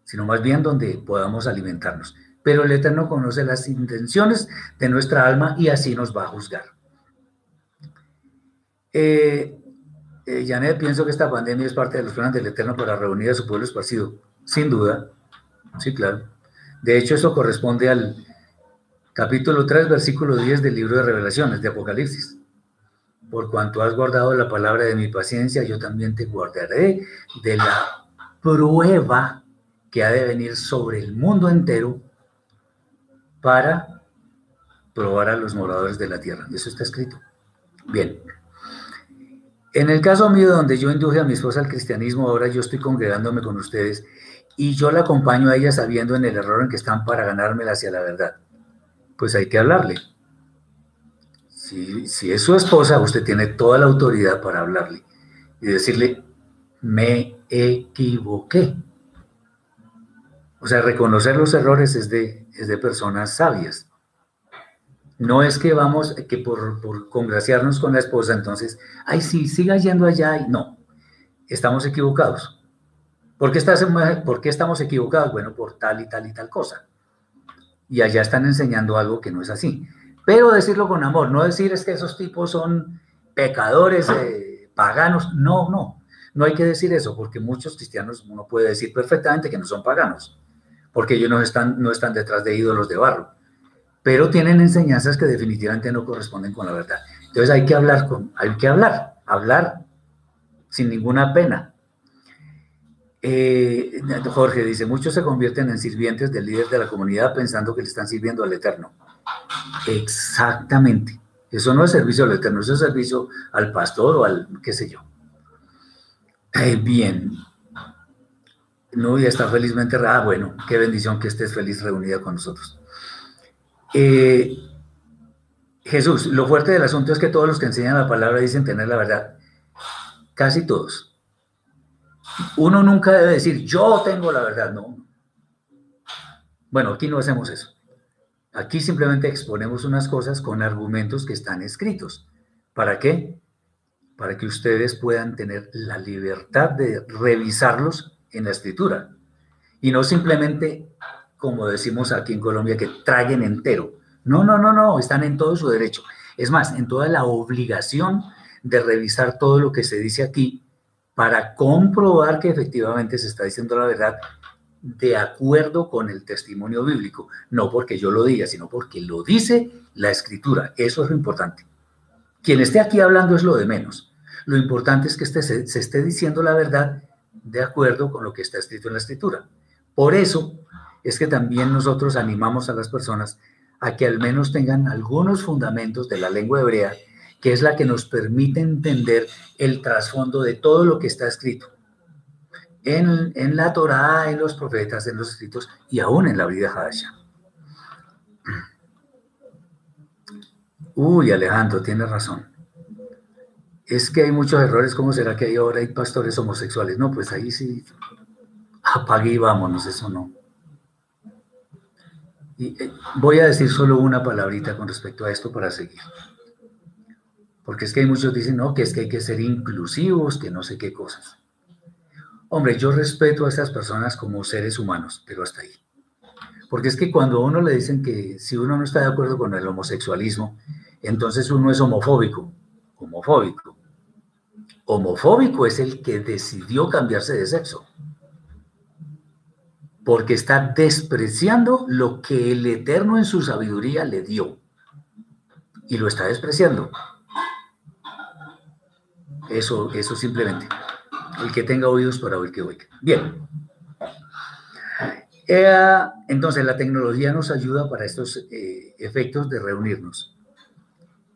sino más bien donde podamos alimentarnos. Pero el Eterno conoce las intenciones de nuestra alma y así nos va a juzgar. Eh, eh, Janet, pienso que esta pandemia es parte de los planes del Eterno para reunir a su pueblo esparcido. Sin duda, Sí, claro. De hecho, eso corresponde al capítulo 3, versículo 10 del libro de revelaciones, de Apocalipsis. Por cuanto has guardado la palabra de mi paciencia, yo también te guardaré de la prueba que ha de venir sobre el mundo entero para probar a los moradores de la tierra. Eso está escrito. Bien. En el caso mío, donde yo induje a mi esposa al cristianismo, ahora yo estoy congregándome con ustedes y yo la acompaño a ella sabiendo en el error en que están para ganármela hacia la verdad. Pues hay que hablarle. Si, es su esposa, usted tiene toda la autoridad para hablarle y decirle, me equivoqué. O sea, reconocer los errores es de, es de personas sabias. No es que vamos, que por, por, congraciarnos con la esposa, entonces, ay, sí, siga yendo allá. No, estamos equivocados. ¿Por qué, estás, ¿Por qué estamos equivocados? Bueno, por tal y tal y tal cosa. Y allá están enseñando algo que no es así. Pero decirlo con amor, no decir es que esos tipos son pecadores, eh, paganos. No, no. No hay que decir eso, porque muchos cristianos uno puede decir perfectamente que no son paganos, porque ellos no están, no están detrás de ídolos de barro, pero tienen enseñanzas que definitivamente no corresponden con la verdad. Entonces hay que hablar con, hay que hablar, hablar sin ninguna pena. Eh, Jorge dice, muchos se convierten en sirvientes del líder de la comunidad pensando que le están sirviendo al Eterno. Exactamente. Eso no es servicio al Eterno, eso es servicio al pastor o al qué sé yo. Eh, bien. Nubia está felizmente. Ah, bueno, qué bendición que estés feliz reunida con nosotros. Eh, Jesús, lo fuerte del asunto es que todos los que enseñan la palabra dicen tener la verdad. Casi todos. Uno nunca debe decir, yo tengo la verdad, no. Bueno, aquí no hacemos eso. Aquí simplemente exponemos unas cosas con argumentos que están escritos. ¿Para qué? para que ustedes puedan tener la libertad de revisarlos en la escritura y no simplemente, como decimos aquí en Colombia, que traguen entero. No, no, no, no, están en todo su derecho. Es más, en toda la obligación de revisar todo lo que se dice aquí para comprobar que efectivamente se está diciendo la verdad de acuerdo con el testimonio bíblico, no porque yo lo diga, sino porque lo dice la escritura. Eso es lo importante. Quien esté aquí hablando es lo de menos. Lo importante es que se, se esté diciendo la verdad de acuerdo con lo que está escrito en la escritura. Por eso es que también nosotros animamos a las personas a que al menos tengan algunos fundamentos de la lengua hebrea, que es la que nos permite entender el trasfondo de todo lo que está escrito en, en la Torá, en los profetas, en los escritos y aún en la vida Hadasha. Uy, Alejandro, tiene razón. Es que hay muchos errores. ¿Cómo será que ahora hay pastores homosexuales? No, pues ahí sí, apague y vámonos, eso no. Y, eh, voy a decir solo una palabrita con respecto a esto para seguir. Porque es que hay muchos que dicen, no, que es que hay que ser inclusivos, que no sé qué cosas. Hombre, yo respeto a estas personas como seres humanos, pero hasta ahí. Porque es que cuando a uno le dicen que si uno no está de acuerdo con el homosexualismo, entonces uno es homofóbico, homofóbico. Homofóbico es el que decidió cambiarse de sexo, porque está despreciando lo que el Eterno en su sabiduría le dio, y lo está despreciando. Eso, eso simplemente. El que tenga oídos para oír que oiga. Bien. Eh, entonces, la tecnología nos ayuda para estos eh, efectos de reunirnos.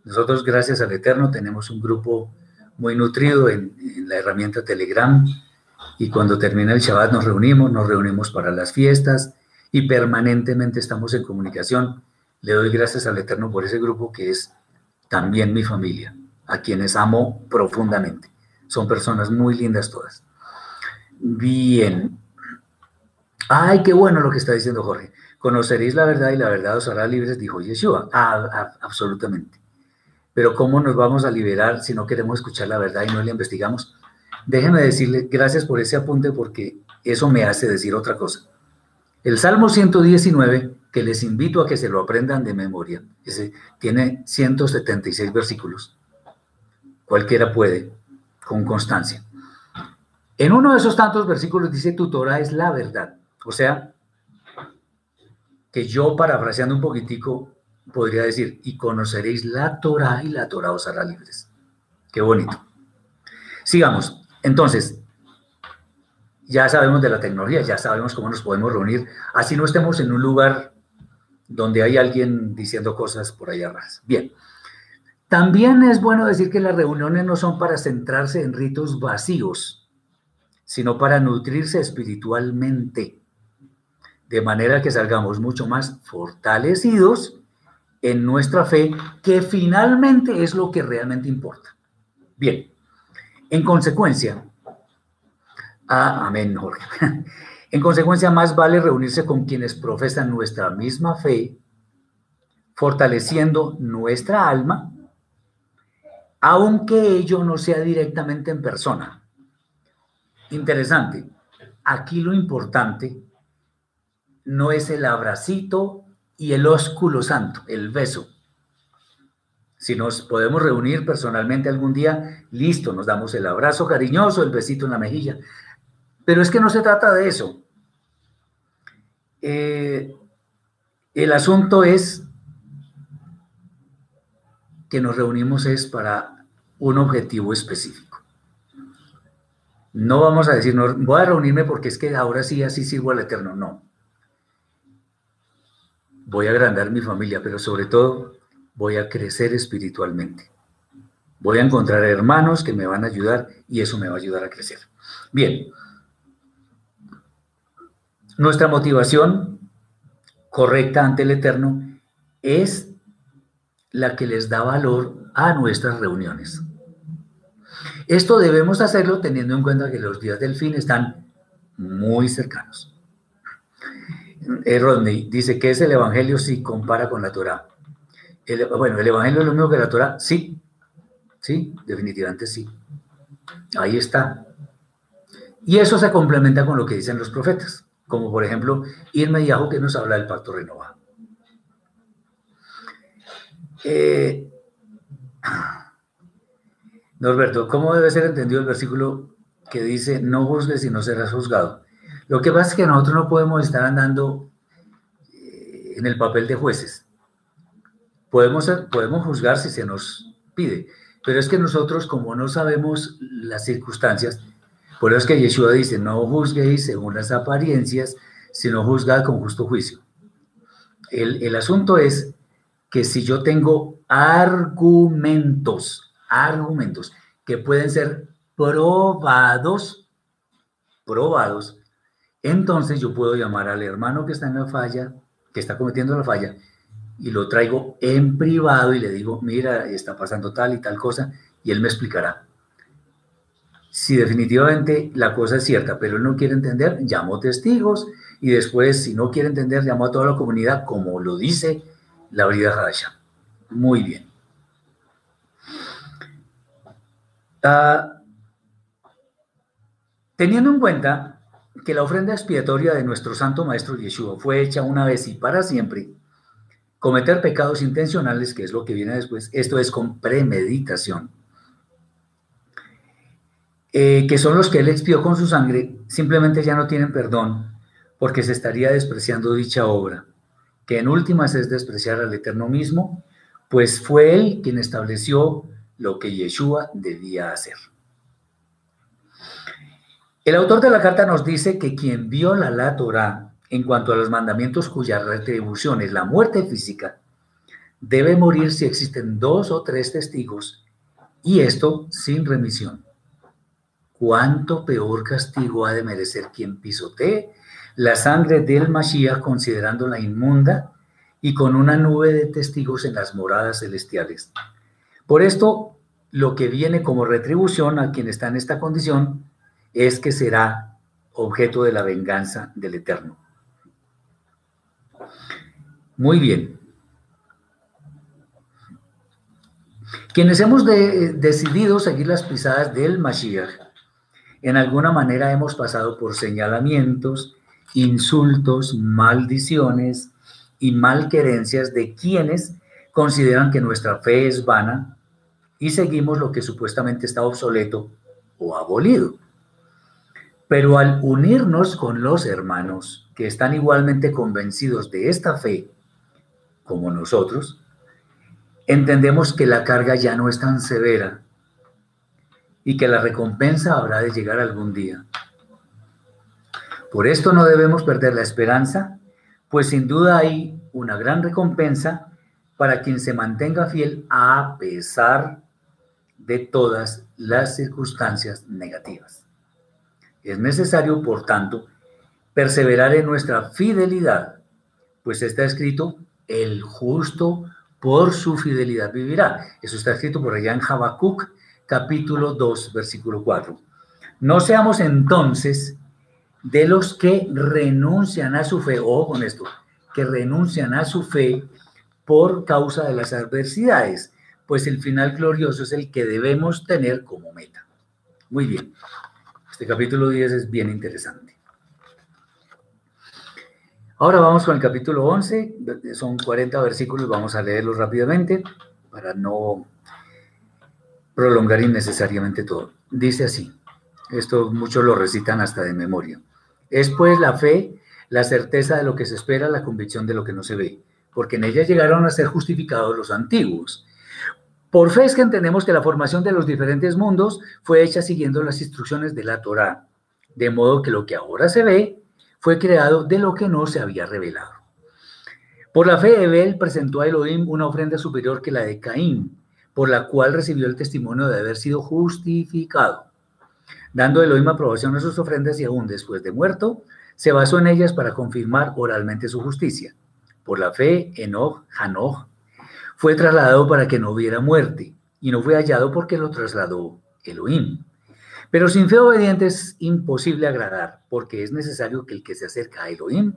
Nosotros, gracias al Eterno, tenemos un grupo muy nutrido en, la herramienta Telegram y cuando termina el Shabbat nos reunimos, nos reunimos para las fiestas y permanentemente estamos en comunicación. Le doy gracias al Eterno por ese grupo que es también mi familia, a quienes amo profundamente. Son personas muy lindas todas. Bien. Ay, qué bueno lo que está diciendo Jorge. Conoceréis la verdad y la verdad os hará libres, dijo Yeshua. Ah, ah, absolutamente. Pero ¿cómo nos vamos a liberar si no queremos escuchar la verdad y no la investigamos? Déjenme decirle gracias por ese apunte porque eso me hace decir otra cosa. El Salmo 119, que les invito a que se lo aprendan de memoria, ese tiene 176 versículos. Cualquiera puede, con constancia. En uno de esos tantos versículos dice, tu Torah es la verdad. O sea, que yo, parafraseando un poquitico, podría decir, y conoceréis la Torah y la Torah os hará libres. Qué bonito. Sigamos. Entonces, ya sabemos de la tecnología, ya sabemos cómo nos podemos reunir, así no estemos en un lugar donde hay alguien diciendo cosas por allá atrás. Bien. También es bueno decir que las reuniones no son para centrarse en ritos vacíos, sino para nutrirse espiritualmente, de manera que salgamos mucho más fortalecidos en nuestra fe, que finalmente es lo que realmente importa. Bien, en consecuencia, ah, amén, Jorge. En consecuencia, más vale reunirse con quienes profesan nuestra misma fe, fortaleciendo nuestra alma, aunque ello no sea directamente en persona. Interesante. Aquí lo importante no es el abracito y el ósculo santo, el beso. Si nos podemos reunir personalmente algún día, listo, nos damos el abrazo cariñoso, el besito en la mejilla. Pero es que no se trata de eso. Eh, el asunto es que nos reunimos es para un objetivo específico. No vamos a decir, no, voy a reunirme porque es que ahora sí, así sigo al Eterno. No. Voy a agrandar mi familia, pero sobre todo voy a crecer espiritualmente. Voy a encontrar hermanos que me van a ayudar y eso me va a ayudar a crecer. Bien. Nuestra motivación correcta ante el Eterno es la que les da valor a nuestras reuniones. Esto debemos hacerlo teniendo en cuenta que los días del fin están muy cercanos. Eh, Rodney dice que es el Evangelio si compara con la Torah. bueno, ¿el Evangelio es lo mismo que la Torah? Sí, sí, definitivamente sí. Ahí está. Y eso se complementa con lo que dicen los profetas, como por ejemplo Irma y que nos habla del pacto renovado. Eh, Norberto, ¿cómo debe ser entendido el versículo que dice, no juzgues y no serás juzgado? Lo que pasa es que nosotros no podemos estar andando eh, en el papel de jueces. Podemos, podemos juzgar si se nos pide, pero es que nosotros como no sabemos las circunstancias, por eso es que Yeshua dice, no juzguéis según las apariencias, sino juzgad con justo juicio. El, el asunto es que si yo tengo argumentos, argumentos que pueden ser probados, probados, entonces yo puedo llamar al hermano que está en la falla, que está cometiendo la falla, y lo traigo en privado y le digo, mira, está pasando tal y tal cosa, y él me explicará. Si definitivamente la cosa es cierta, pero él no quiere entender, llamo testigos y después, si no quiere entender, llamo a toda la comunidad, como lo dice la brida Hadasha. Muy bien. teniendo en cuenta que la ofrenda expiatoria de nuestro Santo Maestro Yeshua fue hecha una vez y para siempre, cometer pecados intencionales, que es lo que viene después, esto es con premeditación, eh, que son los que él expió con su sangre, simplemente ya no tienen perdón, porque se estaría despreciando dicha obra, que en últimas es despreciar al Eterno mismo, pues fue él quien estableció lo que Yeshua debía hacer. El autor de la carta nos dice que quien viola la Torah en cuanto a los mandamientos cuya retribución es la muerte física, debe morir si existen dos o tres testigos y esto sin remisión. ¿Cuánto peor castigo ha de merecer quien pisotee la sangre del Mashiach considerándola inmunda y con una nube de testigos en las moradas celestiales? Por esto, lo que viene como retribución a quien está en esta condición es que será objeto de la venganza del Eterno. Muy bien. Quienes hemos decidido seguir las pisadas del Mashiach, en alguna manera hemos pasado por señalamientos, insultos, maldiciones y malquerencias de quienes consideran que nuestra fe es vana y seguimos lo que supuestamente está obsoleto o abolido. Pero al unirnos con los hermanos que están igualmente convencidos de esta fe como nosotros, entendemos que la carga ya no es tan severa y que la recompensa habrá de llegar algún día. Por esto no debemos perder la esperanza, pues sin duda hay una gran recompensa para quien se mantenga fiel a pesar de todas las circunstancias negativas. Es necesario, por tanto, perseverar en nuestra fidelidad, pues está escrito, el justo por su fidelidad vivirá. Eso está escrito por allá en Habacuc, capítulo 2, versículo 4. No seamos entonces de los que renuncian a su fe, ojo con esto, que renuncian a su fe por causa de las adversidades, pues el final glorioso es el que debemos tener como meta. Muy bien, este capítulo 10 es bien interesante. Ahora vamos con el capítulo 11, son 40 versículos, vamos a leerlos rápidamente para no prolongar innecesariamente todo. Dice así, esto muchos lo recitan hasta de memoria. Es pues la fe, la certeza de lo que se espera, la convicción de lo que no se ve, porque en ella llegaron a ser justificados los antiguos. Por fe es que entendemos que la formación de los diferentes mundos fue hecha siguiendo las instrucciones de la Torá, de modo que lo que ahora se ve fue creado de lo que no se había revelado. Por la fe, Ebel presentó a Elohim una ofrenda superior que la de Caín, por la cual recibió el testimonio de haber sido justificado. Dando Elohim aprobación a sus ofrendas y aún después de muerto, se basó en ellas para confirmar oralmente su justicia. Por la fe, Enoch, Hanoch, fue trasladado para que no hubiera muerte, y no fue hallado porque lo trasladó Elohim. Pero sin fe obediente es imposible agradar, porque es necesario que el que se acerca a Elohim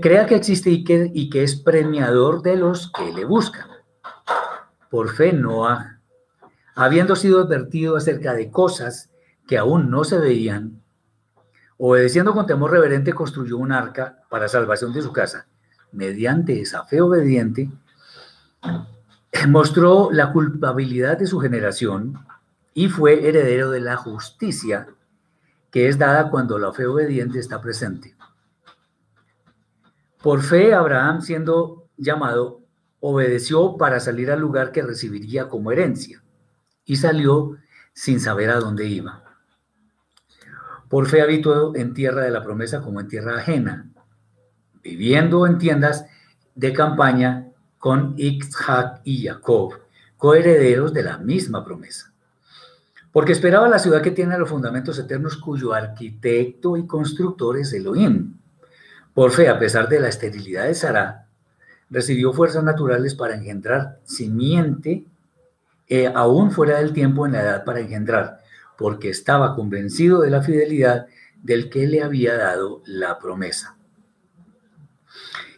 crea que existe y que, y que es premiador de los que le buscan. Por fe Noah, habiendo sido advertido acerca de cosas que aún no se veían, obedeciendo con temor reverente, construyó un arca para salvación de su casa. Mediante esa fe obediente, mostró la culpabilidad de su generación y fue heredero de la justicia que es dada cuando la fe obediente está presente. Por fe, Abraham, siendo llamado, obedeció para salir al lugar que recibiría como herencia y salió sin saber a dónde iba. Por fe habitó en tierra de la promesa como en tierra ajena, viviendo en tiendas de campaña con Isaac y Jacob, coherederos de la misma promesa porque esperaba la ciudad que tiene los fundamentos eternos, cuyo arquitecto y constructor es Elohim. Por fe, a pesar de la esterilidad de Sarah, recibió fuerzas naturales para engendrar simiente, eh, aún fuera del tiempo en la edad para engendrar, porque estaba convencido de la fidelidad del que le había dado la promesa.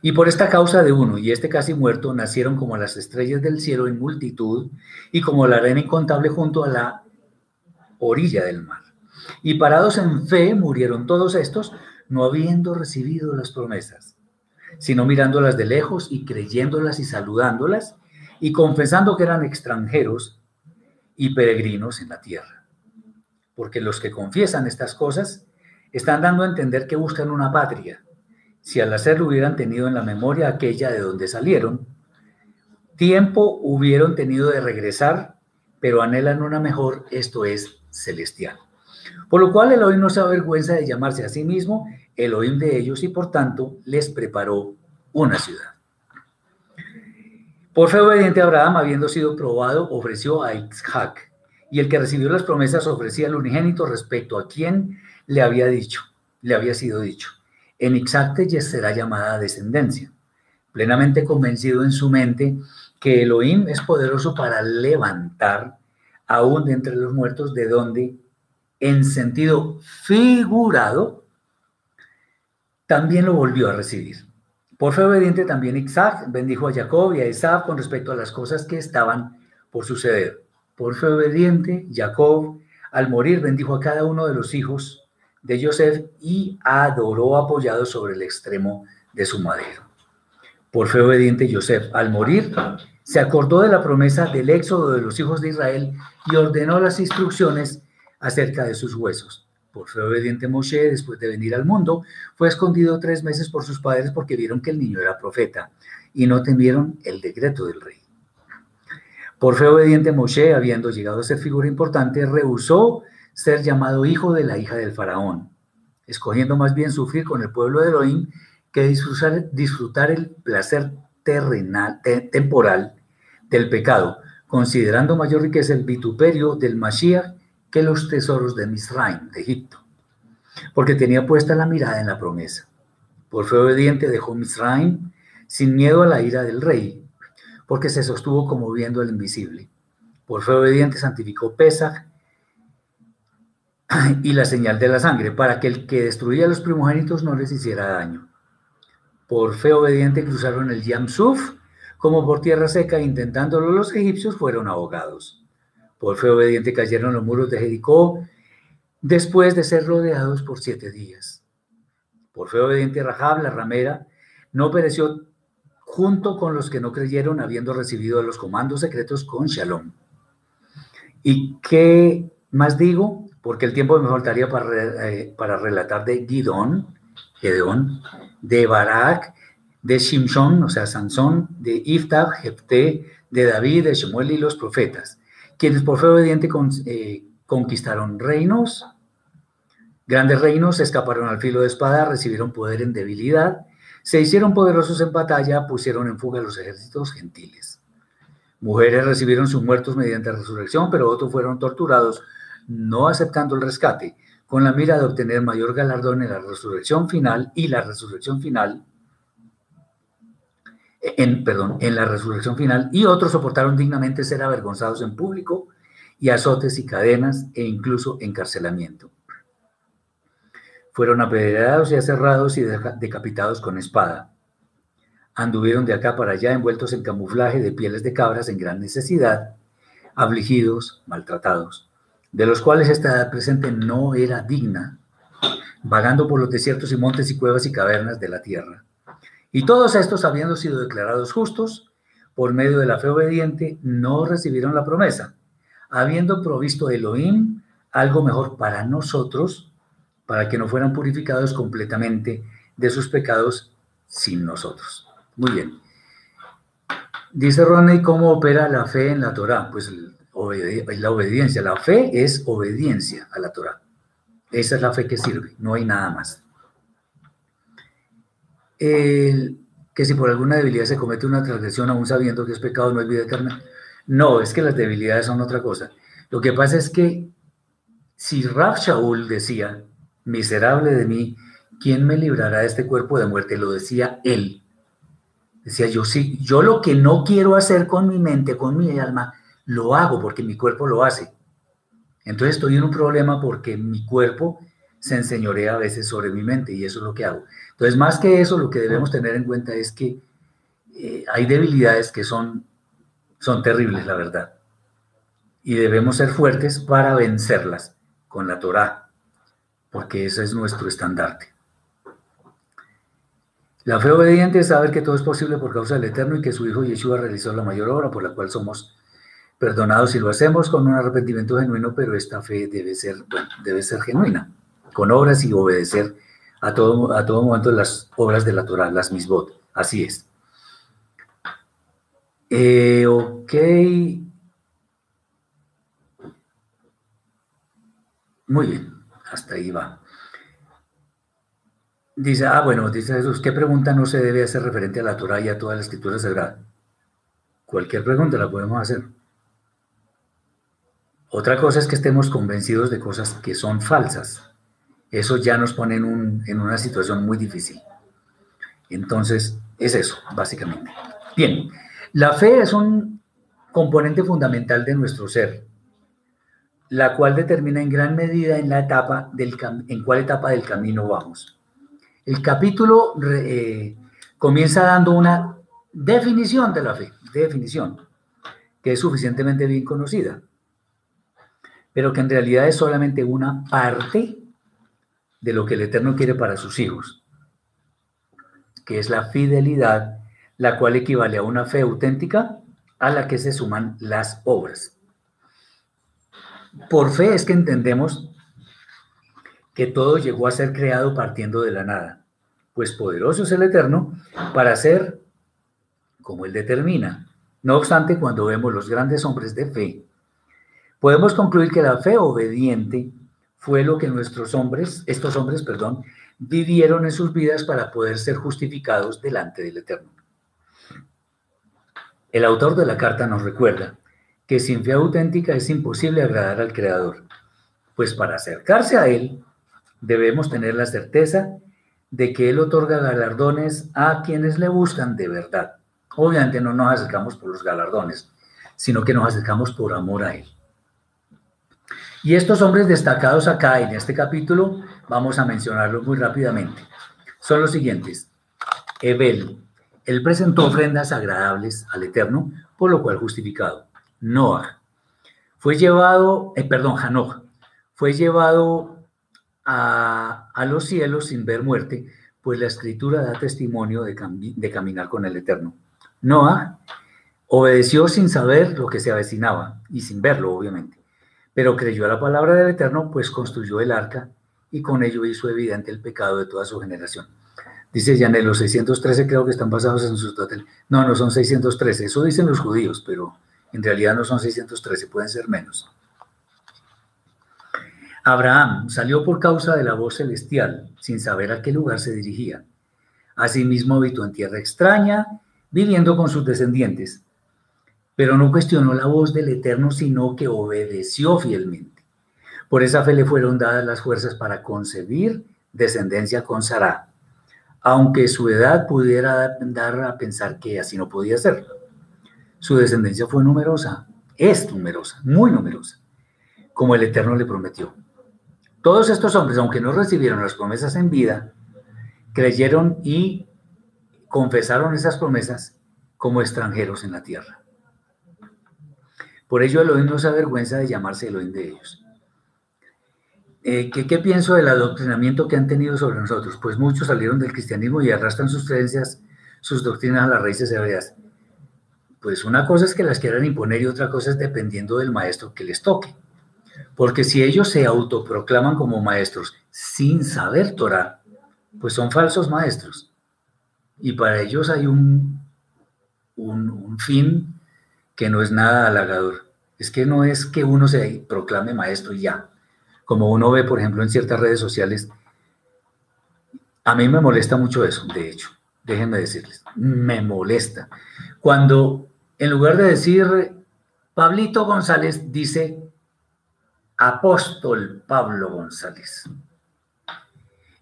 Y por esta causa de uno y este casi muerto nacieron como las estrellas del cielo en multitud y como la arena incontable junto a la orilla del mar. Y parados en fe murieron todos estos, no habiendo recibido las promesas, sino mirándolas de lejos y creyéndolas y saludándolas y confesando que eran extranjeros y peregrinos en la tierra. Porque los que confiesan estas cosas están dando a entender que buscan una patria. Si al hacerlo hubieran tenido en la memoria aquella de donde salieron, tiempo hubieron tenido de regresar, pero anhelan una mejor, esto es, celestial. Por lo cual Elohim no se avergüenza de llamarse a sí mismo Elohim de ellos y por tanto les preparó una ciudad. Por fe obediente Abraham, habiendo sido probado, ofreció a Isaac, y el que recibió las promesas ofrecía al unigénito respecto a quien le había dicho, le había sido dicho. En te será llamada descendencia, plenamente convencido en su mente que Elohim es poderoso para levantar aún de entre los muertos, de donde, en sentido figurado, también lo volvió a recibir. Por fe obediente también Isaac bendijo a Jacob y a Esab con respecto a las cosas que estaban por suceder. Por fe obediente, Jacob, al morir, bendijo a cada uno de los hijos de Joseph y adoró apoyado sobre el extremo de su madero. Por fe obediente, Joseph, al morir, se acordó de la promesa del éxodo de los hijos de Israel y ordenó las instrucciones acerca de sus huesos. Por fe obediente Moshe, después de venir al mundo, fue escondido tres meses por sus padres porque vieron que el niño era profeta y no temieron el decreto del rey. Por fe obediente Moshe, habiendo llegado a ser figura importante, rehusó ser llamado hijo de la hija del faraón, escogiendo más bien sufrir con el pueblo de Elohim que disfrutar, disfrutar el placer terrenal, temporal del pecado, considerando mayor riqueza el vituperio del Mashiach que los tesoros de Misraim, de Egipto, porque tenía puesta la mirada en la promesa. Por fe obediente dejó Misraim sin miedo a la ira del rey, porque se sostuvo como viendo al invisible. Por fe obediente santificó Pesach y la señal de la sangre, para que el que destruía a los primogénitos no les hiciera daño. Por fe obediente cruzaron el Yamsuf como por tierra seca, intentándolo los egipcios fueron ahogados. Por fe obediente cayeron los muros de Jericó después de ser rodeados por siete días. Por fe obediente Rahab, la ramera, no pereció junto con los que no creyeron, habiendo recibido los comandos secretos con Shalom. ¿Y qué más digo? Porque el tiempo me faltaría para, eh, para relatar de Gidón, Gedeón, de Barak, de Shimshon, o sea, Sansón, de Iftab, Jefté, de David, de Shemuel y los profetas, quienes por fe obediente eh, conquistaron reinos, grandes reinos, escaparon al filo de espada, recibieron poder en debilidad, se hicieron poderosos en batalla, pusieron en fuga los ejércitos gentiles. Mujeres recibieron sus muertos mediante resurrección, pero otros fueron torturados, no aceptando el rescate, con la mira de obtener mayor galardón en la resurrección final y la resurrección final, en, perdón, en la resurrección final, y otros soportaron dignamente ser avergonzados en público y azotes y cadenas e incluso encarcelamiento. Fueron apedreados y aserrados y decapitados con espada. Anduvieron de acá para allá envueltos en camuflaje de pieles de cabras en gran necesidad, afligidos, maltratados, de los cuales esta presente no era digna, vagando por los desiertos y montes y cuevas y cavernas de la tierra. Y todos estos, habiendo sido declarados justos, por medio de la fe obediente, no recibieron la promesa, habiendo provisto Elohim algo mejor para nosotros, para que no fueran purificados completamente de sus pecados sin nosotros. Muy bien. Dice Ronnie, ¿cómo opera la fe en la Torah? Pues la obediencia. La fe es obediencia a la Torah. Esa es la fe que sirve, no hay nada más. que si por alguna debilidad se comete una transgresión aún sabiendo que es pecado, no es vida eterna. No, es que las debilidades son otra cosa. Lo que pasa es que si Rab Shaul decía miserable de mí, ¿quién me librará de este cuerpo de muerte? Lo decía él. Decía yo, sí, yo lo que no quiero hacer con mi mente, con mi alma, lo hago porque mi cuerpo lo hace. Entonces estoy en un problema porque mi cuerpo se enseñorea a veces sobre mi mente y eso es lo que hago. Entonces, más que eso, lo que debemos tener en cuenta es que eh, hay debilidades que son, son terribles, la verdad. Y debemos ser fuertes para vencerlas con la Torah porque ese es nuestro estandarte. La fe obediente es saber que todo es posible por causa del Eterno y que su Hijo Yeshua realizó la mayor obra por la cual somos perdonados y lo hacemos con un arrepentimiento genuino, pero esta fe debe ser, debe ser genuina, con obras y obedecer a todo, a todo momento las obras de la Torah, las misbot. Así es. Eh, ok. Muy bien. Hasta ahí va. Dice, ah, bueno, dice Jesús, ¿qué pregunta no se debe hacer referente a la Torah y a toda la escritura sagrada? Cualquier pregunta la podemos hacer. Otra cosa es que estemos convencidos de cosas que son falsas. Eso ya nos pone en, una situación muy difícil. Entonces, es eso, básicamente. Bien, la fe es un componente fundamental de nuestro ser la cual determina en gran medida en, la etapa en cuál etapa del camino vamos. El capítulo eh, comienza dando una definición de la fe, definición, que es suficientemente bien conocida, pero que en realidad es solamente una parte de lo que el Eterno quiere para sus hijos, que es la fidelidad, la cual equivale a una fe auténtica a la que se suman las obras. Por fe es que entendemos que todo llegó a ser creado partiendo de la nada, pues poderoso es el Eterno para hacer como Él determina. No obstante, cuando vemos los grandes hombres de fe, podemos concluir que la fe obediente fue lo que nuestros hombres, estos hombres, perdón, vivieron en sus vidas para poder ser justificados delante del Eterno. El autor de la carta nos recuerda que sin fe auténtica es imposible agradar al Creador, pues para acercarse a Él debemos tener la certeza de que Él otorga galardones a quienes le buscan de verdad. Obviamente no nos acercamos por los galardones, sino que nos acercamos por amor a Él. Y estos hombres destacados acá en este capítulo, vamos a mencionarlos muy rápidamente. Son los siguientes. Ebel, él presentó ofrendas agradables al Eterno, por lo cual justificado. Noah, fue llevado, eh, perdón, Hanoj, fue llevado a, los cielos sin ver muerte, pues la escritura da testimonio de, de caminar con el Eterno. Noah obedeció sin saber lo que se avecinaba y sin verlo, obviamente, pero creyó a la palabra del Eterno, pues construyó el arca y con ello hizo evidente el pecado de toda su generación. Dice Janet, los 613 creo que están basados en sus total. No, no son 613, eso dicen los judíos, pero en realidad no son 613, pueden ser menos. Abraham salió por causa de la voz celestial, sin saber a qué lugar se dirigía. Asimismo habitó en tierra extraña, viviendo con sus descendientes, pero no cuestionó la voz del Eterno, sino que obedeció fielmente. Por esa fe le fueron dadas las fuerzas para concebir descendencia con Sarah, aunque su edad pudiera dar a pensar que así no podía ser. Su descendencia fue numerosa, es numerosa, muy numerosa, como el Eterno le prometió. Todos estos hombres, aunque no recibieron las promesas en vida, creyeron y confesaron esas promesas como extranjeros en la tierra. Por ello Elohim no se avergüenza de llamarse Elohim de ellos. Eh, ¿qué, pienso del adoctrinamiento que han tenido sobre nosotros? Pues muchos salieron del cristianismo y arrastran sus creencias, sus doctrinas a las raíces hebreas. Pues una cosa es que las quieran imponer y otra cosa es dependiendo del maestro que les toque. Porque si ellos se autoproclaman como maestros sin saber Torah, pues son falsos maestros. Y para ellos hay un, un fin que no es nada halagador. Es que no es que uno se proclame maestro y ya como uno ve, por ejemplo, en ciertas redes sociales, a mí me molesta mucho eso, de hecho, déjenme decirles, me molesta. Cuando en lugar de decir Pablito González, dice apóstol Pablo González.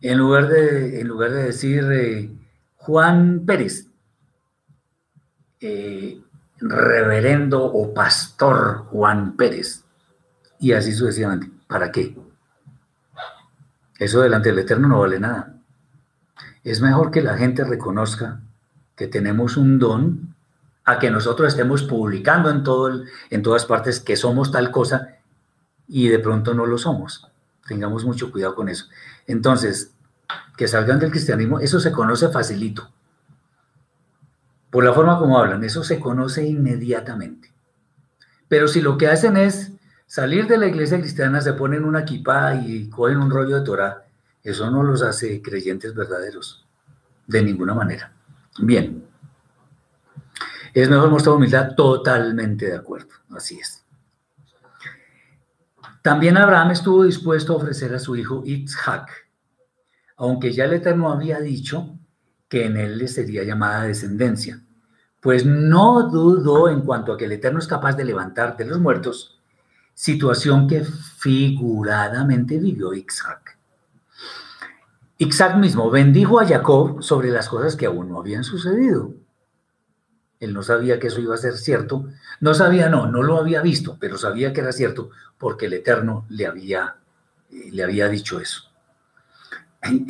En lugar de, en lugar de decir eh, Juan Pérez, eh, reverendo o pastor Juan Pérez, y así sucesivamente. ¿Para qué? Eso delante del Eterno no vale nada. Es mejor que la gente reconozca que tenemos un don a que nosotros estemos publicando en, todo en todas partes que somos tal cosa y de pronto no lo somos. Tengamos mucho cuidado con eso. Entonces, que salgan del cristianismo, eso se conoce facilito. Por la forma como hablan, eso se conoce inmediatamente. Pero si lo que hacen es Salir de la iglesia cristiana, se ponen una equipa y cogen un rollo de Torah, eso no los hace creyentes verdaderos, de ninguna manera. Bien, es mejor mostrar humildad, totalmente de acuerdo, así es. También Abraham estuvo dispuesto a ofrecer a su hijo Itzhak, aunque ya el Eterno había dicho que en él le sería llamada descendencia, pues no dudó en cuanto a que el Eterno es capaz de levantar de los muertos situación que figuradamente vivió Isaac. Isaac mismo bendijo a Jacob sobre las cosas que aún no habían sucedido. Él no sabía que eso iba a ser cierto. No sabía, no, no lo había visto, pero sabía que era cierto porque el Eterno le había, eh, le había dicho eso.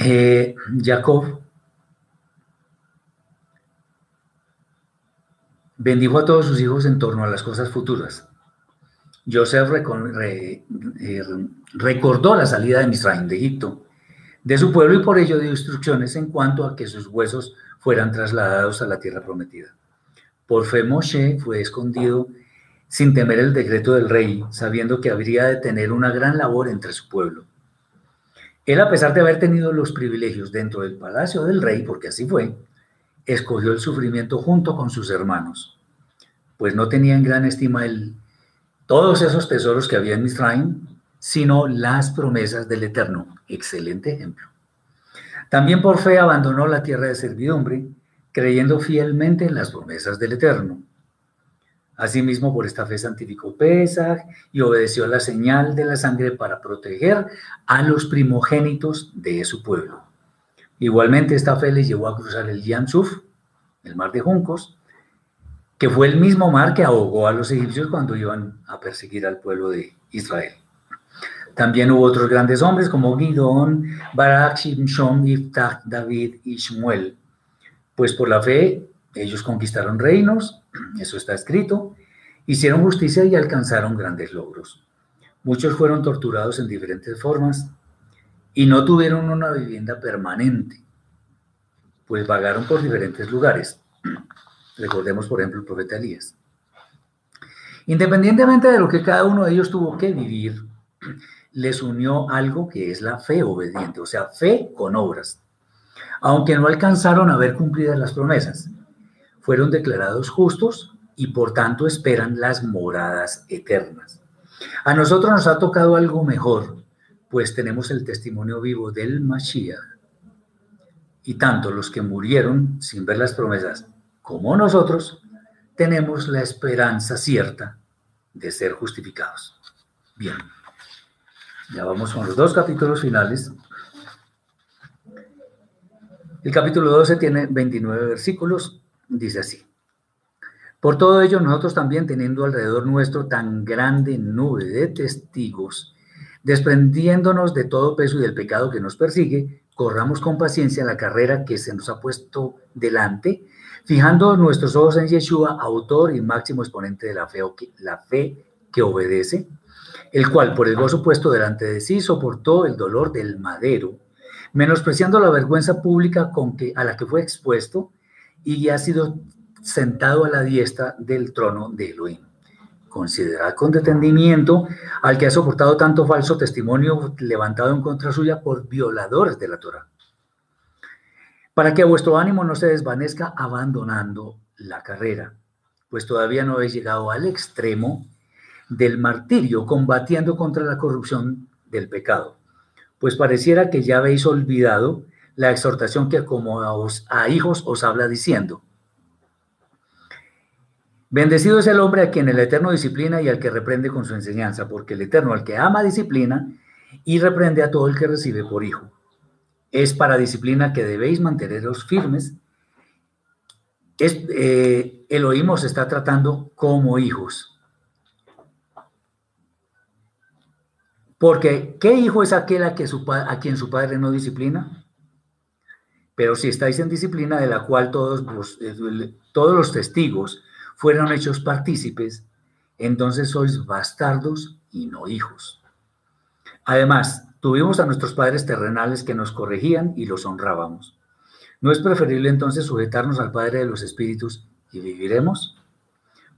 Eh, Jacob bendijo a todos sus hijos en torno a las cosas futuras. Joseph eh, recordó la salida de Misraim de Egipto, de su pueblo y por ello dio instrucciones en cuanto a que sus huesos fueran trasladados a la tierra prometida. Por fe Moshe fue escondido sin temer el decreto del rey, sabiendo que habría de tener una gran labor entre su pueblo. Él, a pesar de haber tenido los privilegios dentro del palacio del rey, porque así fue, escogió el sufrimiento junto con sus hermanos, pues no tenía en gran estima el todos esos tesoros que había en Misraim, sino las promesas del Eterno. Excelente ejemplo. También por fe abandonó la tierra de servidumbre, creyendo fielmente en las promesas del Eterno. Asimismo, por esta fe santificó Pesach y obedeció la señal de la sangre para proteger a los primogénitos de su pueblo. Igualmente, esta fe le llevó a cruzar el Yamsuf, el mar de juncos, que fue el mismo mar que ahogó a los egipcios cuando iban a perseguir al pueblo de Israel. También hubo otros grandes hombres como Gidón, Barak, Shimshon, Iftach, David y Shmuel. Pues por la fe ellos conquistaron reinos, eso está escrito, hicieron justicia y alcanzaron grandes logros. Muchos fueron torturados en diferentes formas y no tuvieron una vivienda permanente, pues vagaron por diferentes lugares. Recordemos, por ejemplo, el profeta Elías. Independientemente de lo que cada uno de ellos tuvo que vivir, les unió algo que es la fe obediente, o sea, fe con obras. Aunque no alcanzaron a ver cumplidas las promesas, fueron declarados justos y por tanto esperan las moradas eternas. A nosotros nos ha tocado algo mejor, pues tenemos el testimonio vivo del Mashiach. Y tanto los que murieron sin ver las promesas como nosotros, tenemos la esperanza cierta de ser justificados. Bien. Ya vamos con los dos capítulos finales. El capítulo 12 tiene 29 versículos. Dice así. Por todo ello, nosotros también teniendo alrededor nuestro tan grande nube de testigos, desprendiéndonos de todo peso y del pecado que nos persigue, corramos con paciencia la carrera que se nos ha puesto delante, fijando nuestros ojos en Yeshua, autor y máximo exponente de la fe, la fe que obedece, el cual por el gozo puesto delante de sí soportó el dolor del madero, menospreciando la vergüenza pública con que, a la que fue expuesto y ha sido sentado a la diestra del trono de Elohim. Considerad con detenimiento al que ha soportado tanto falso testimonio levantado en contra suya por violadores de la Torah, para que vuestro ánimo no se desvanezca abandonando la carrera, pues todavía no habéis llegado al extremo del martirio, combatiendo contra la corrupción del pecado. Pues pareciera que ya habéis olvidado la exhortación que como a, hijos os habla diciendo. Bendecido es el hombre a quien el Eterno disciplina y al que reprende con su enseñanza, porque el Eterno al que ama disciplina y reprende a todo el que recibe por hijo. Es para disciplina que debéis manteneros firmes. Es, eh, Elohim está tratando como hijos. Porque, ¿qué hijo es aquel a, a quien su padre no disciplina? Pero si estáis en disciplina de la cual todos los, eh, todos los testigos fueron hechos partícipes, entonces sois bastardos y no hijos. Además, tuvimos a nuestros padres terrenales que nos corregían y los honrábamos. ¿No es preferible entonces sujetarnos al Padre de los Espíritus y viviremos?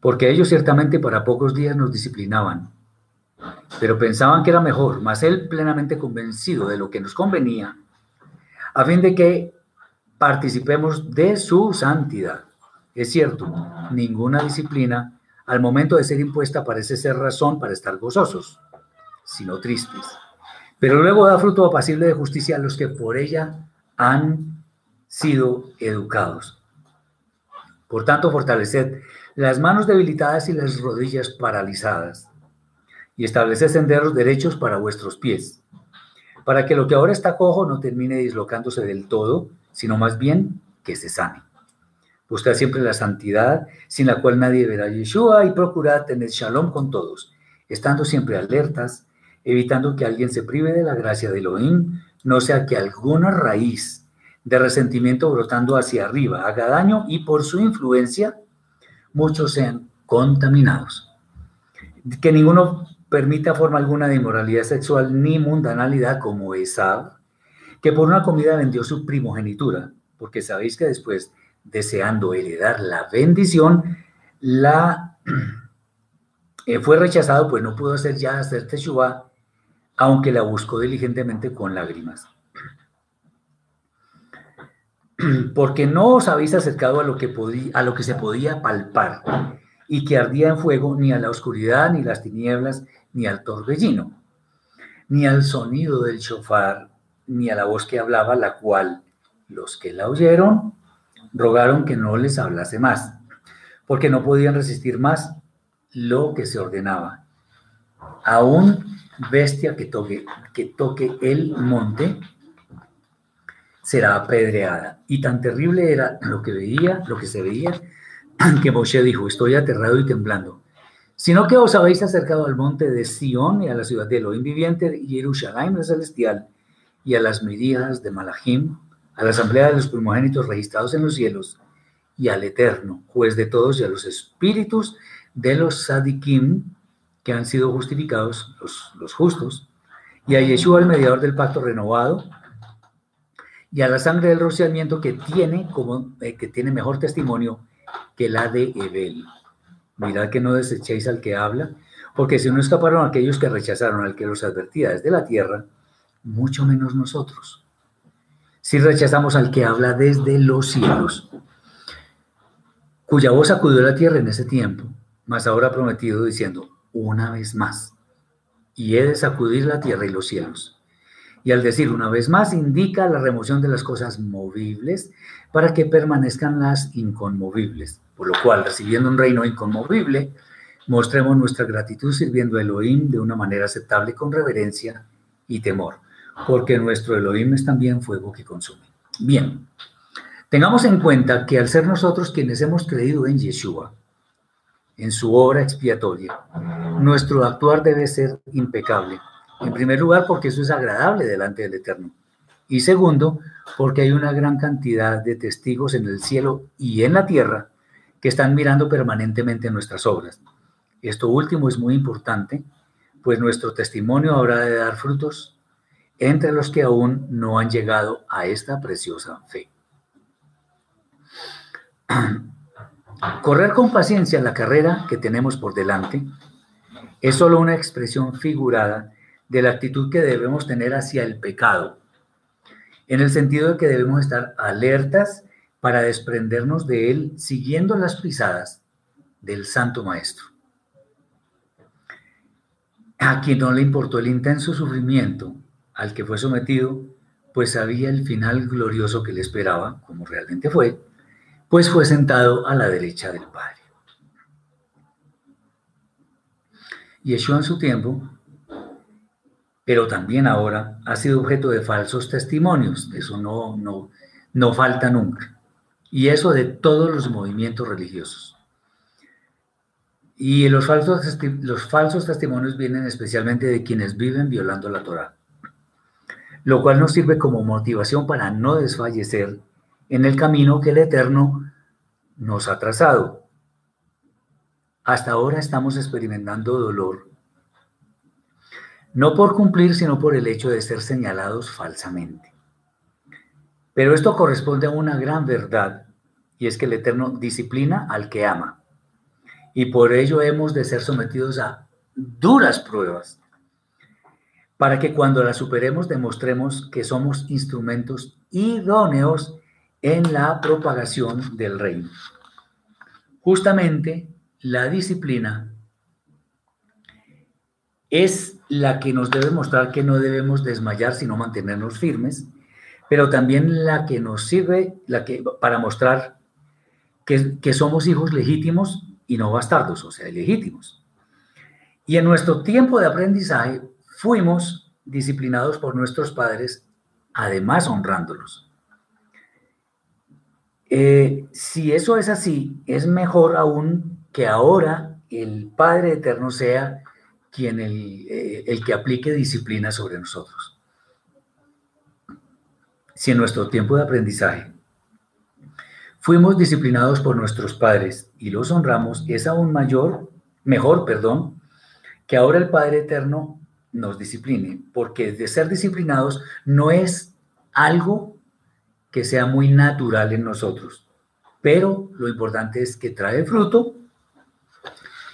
Porque ellos ciertamente para pocos días nos disciplinaban pero pensaban que era mejor, más él plenamente convencido de lo que nos convenía, a fin de que participemos de su santidad. Es cierto, ninguna disciplina al momento de ser impuesta parece ser razón para estar gozosos, sino tristes. Pero luego da fruto apacible de justicia a los que por ella han sido educados. Por tanto, fortaleced las manos debilitadas y las rodillas paralizadas y estableced senderos derechos para vuestros pies, para que lo que ahora está cojo no termine dislocándose del todo, sino más bien que se sane. Buscad siempre la santidad, sin la cual nadie verá Yeshua, y procurad tener shalom con todos, estando siempre alertas, evitando que alguien se prive de la gracia de Elohim, no sea que alguna raíz de resentimiento brotando hacia arriba haga daño y por su influencia muchos sean contaminados. Que ninguno permita forma alguna de inmoralidad sexual ni mundanalidad como Esab, que por una comida vendió su primogenitura, porque sabéis que después, deseando heredar la bendición, la eh, fue rechazado, pues no pudo hacer ya hacer teshuva, aunque la buscó diligentemente con lágrimas. Porque no os habéis acercado a lo que, podía, a lo que se podía palpar y que ardía en fuego, ni a la oscuridad, ni las tinieblas, ni al torbellino, ni al sonido del shofar, ni a la voz que hablaba, la cual los que la oyeron rogaron que no les hablase más, porque no podían resistir más lo que se ordenaba. Aún bestia que toque, que toque el monte será apedreada. Y tan terrible era lo que veía, lo que se veía, que Moshe dijo, estoy aterrado y temblando, sino que os habéis acercado al monte de Sión y a la ciudad de Elohim viviente y Jerusalén el celestial y a las medidas de Malachim, a la asamblea de los primogénitos registrados en los cielos y al eterno, juez de todos y a los espíritus de los sadikim que han sido justificados, los, los justos, y a Yeshua el mediador del pacto renovado, y a la sangre del rociamiento que tiene, como, eh, que tiene mejor testimonio que la de Ebel. Mirad que no desechéis al que habla, porque si no escaparon aquellos que rechazaron al que los advertía desde la tierra, mucho menos nosotros. Si rechazamos al que habla desde los cielos, cuya voz acudió a la tierra en ese tiempo, mas ahora ha prometido diciendo, una vez más, y he de sacudir la tierra y los cielos y al decir una vez más indica la remoción de las cosas movibles para que permanezcan las inconmovibles. Por lo cual, recibiendo un reino inconmovible, mostremos nuestra gratitud sirviendo a Elohim de una manera aceptable con reverencia y temor, porque nuestro Elohim es también fuego que consume. Bien, tengamos en cuenta que al ser nosotros quienes hemos creído en Yeshua, en su obra expiatoria, nuestro actuar debe ser impecable en primer lugar, porque eso es agradable delante del Eterno. Y segundo, porque hay una gran cantidad de testigos en el cielo y en la tierra que están mirando permanentemente nuestras obras. Esto último es muy importante, pues nuestro testimonio habrá de dar frutos entre los que aún no han llegado a esta preciosa fe. Correr con paciencia la carrera que tenemos por delante es solo una expresión figurada de la actitud que debemos tener hacia el pecado, en el sentido de que debemos estar alertas para desprendernos de él siguiendo las pisadas del Santo Maestro. A quien no le importó el intenso sufrimiento al que fue sometido, pues sabía el final glorioso que le esperaba, como realmente fue, pues fue sentado a la derecha del Padre. Yeshua en su tiempo pero también ahora ha sido objeto de falsos testimonios. Eso no, no, no falta nunca. Y eso de todos los movimientos religiosos. Y los falsos, los falsos testimonios vienen especialmente de quienes viven violando la Torah, lo cual nos sirve como motivación para no desfallecer en el camino que el Eterno nos ha trazado. Hasta ahora estamos experimentando dolor no por cumplir, sino por el hecho de ser señalados falsamente. Pero esto corresponde a una gran verdad, y es que el Eterno disciplina al que ama. Y por ello hemos de ser sometidos a duras pruebas, para que cuando las superemos demostremos que somos instrumentos idóneos en la propagación del reino. Justamente la disciplina es la que nos debe mostrar que no debemos desmayar, sino mantenernos firmes, pero también la que nos sirve la que, para mostrar que, que somos hijos legítimos y no bastardos, o sea, legítimos. Y en nuestro tiempo de aprendizaje fuimos disciplinados por nuestros padres, además honrándolos. Eh, si eso es así, es mejor aún que ahora el Padre Eterno sea quien eh, el, que aplique disciplina sobre nosotros. Si en nuestro tiempo de aprendizaje fuimos disciplinados por nuestros padres y los honramos, es aún mayor, mejor, perdón, que ahora el Padre Eterno nos discipline, porque de ser disciplinados no es algo que sea muy natural en nosotros, pero lo importante es que trae fruto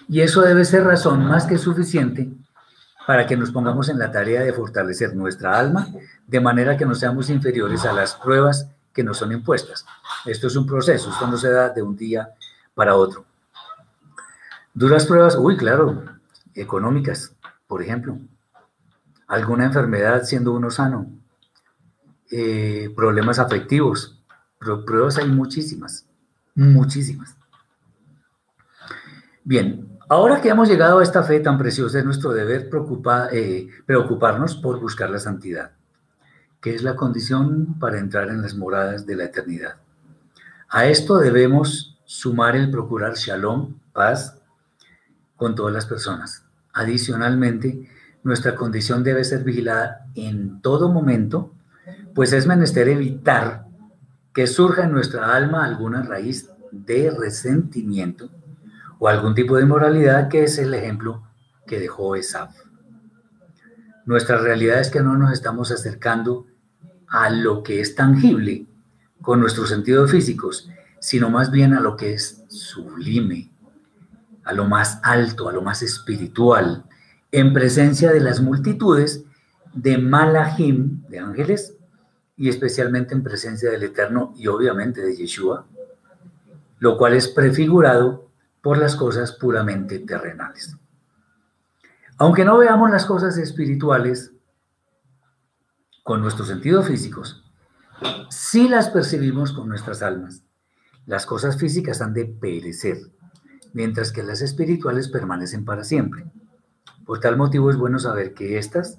y eso debe ser razón más que suficiente para que nos pongamos en la tarea de fortalecer nuestra alma de manera que no seamos inferiores a las pruebas que nos son impuestas. Esto es un proceso, esto no se da de un día para otro. Duras pruebas, uy, claro, económicas, por ejemplo. Alguna enfermedad siendo uno sano. Eh, problemas afectivos. Pruebas hay muchísimas, muchísimas. Bien, Ahora que hemos llegado a esta fe tan preciosa, es nuestro deber eh, preocuparnos por buscar la santidad, que es la condición para entrar en las moradas de la eternidad. A esto debemos sumar el procurar shalom, paz, con todas las personas. Adicionalmente, nuestra condición debe ser vigilada en todo momento, pues es menester evitar que surja en nuestra alma alguna raíz de resentimiento o algún tipo de inmoralidad que es el ejemplo que dejó Esaf. Nuestra realidad es que no nos estamos acercando a lo que es tangible con nuestros sentidos físicos, sino más bien a lo que es sublime, a lo más alto, a lo más espiritual, en presencia de las multitudes de Malahim, de ángeles, y especialmente en presencia del Eterno y obviamente de Yeshua, lo cual es prefigurado por las cosas puramente terrenales. Aunque no veamos las cosas espirituales con nuestros sentidos físicos, sí las percibimos con nuestras almas. Las cosas físicas han de perecer, mientras que las espirituales permanecen para siempre. Por tal motivo es bueno saber que estas,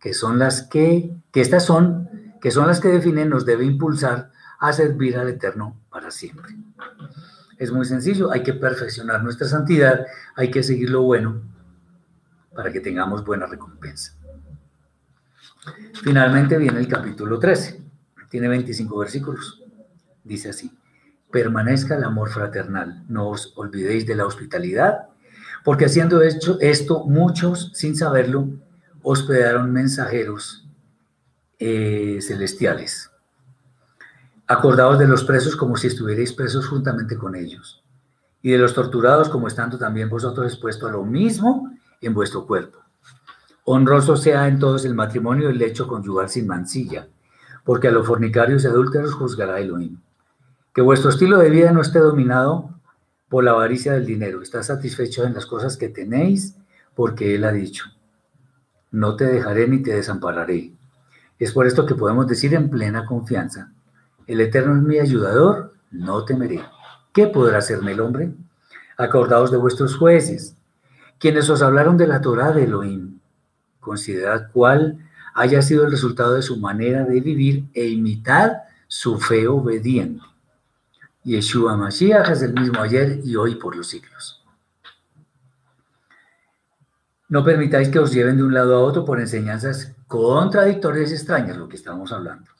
que son las que, que estas son, que son las que definen, nos debe impulsar a servir al Eterno para siempre. Es muy sencillo, hay que perfeccionar nuestra santidad, hay que seguir lo bueno para que tengamos buena recompensa. Finalmente viene el capítulo 13, tiene 25 versículos. Dice así, permanezca el amor fraternal, no os olvidéis de la hospitalidad, porque haciendo esto, muchos, sin saberlo, hospedaron mensajeros eh, celestiales. Acordaos de los presos como si estuvierais presos juntamente con ellos, y de los torturados como estando también vosotros expuestos a lo mismo en vuestro cuerpo. Honroso sea en todos el matrimonio y el lecho conyugal sin mancilla, porque a los fornicarios y adúlteros juzgará Elohim. Que vuestro estilo de vida no esté dominado por la avaricia del dinero. Está satisfecho en las cosas que tenéis, porque Él ha dicho, no te dejaré ni te desampararé. Es por esto que podemos decir en plena confianza, el Eterno es mi ayudador, no temeré. ¿Qué podrá hacerme el hombre? Acordaos de vuestros jueces, quienes os hablaron de la Torah de Elohim. Considerad cuál haya sido el resultado de su manera de vivir e imitad su fe obediente. Yeshua Mashiach es el mismo ayer y hoy por los siglos. No permitáis que os lleven de un lado a otro por enseñanzas contradictorias y extrañas, lo que estamos hablando.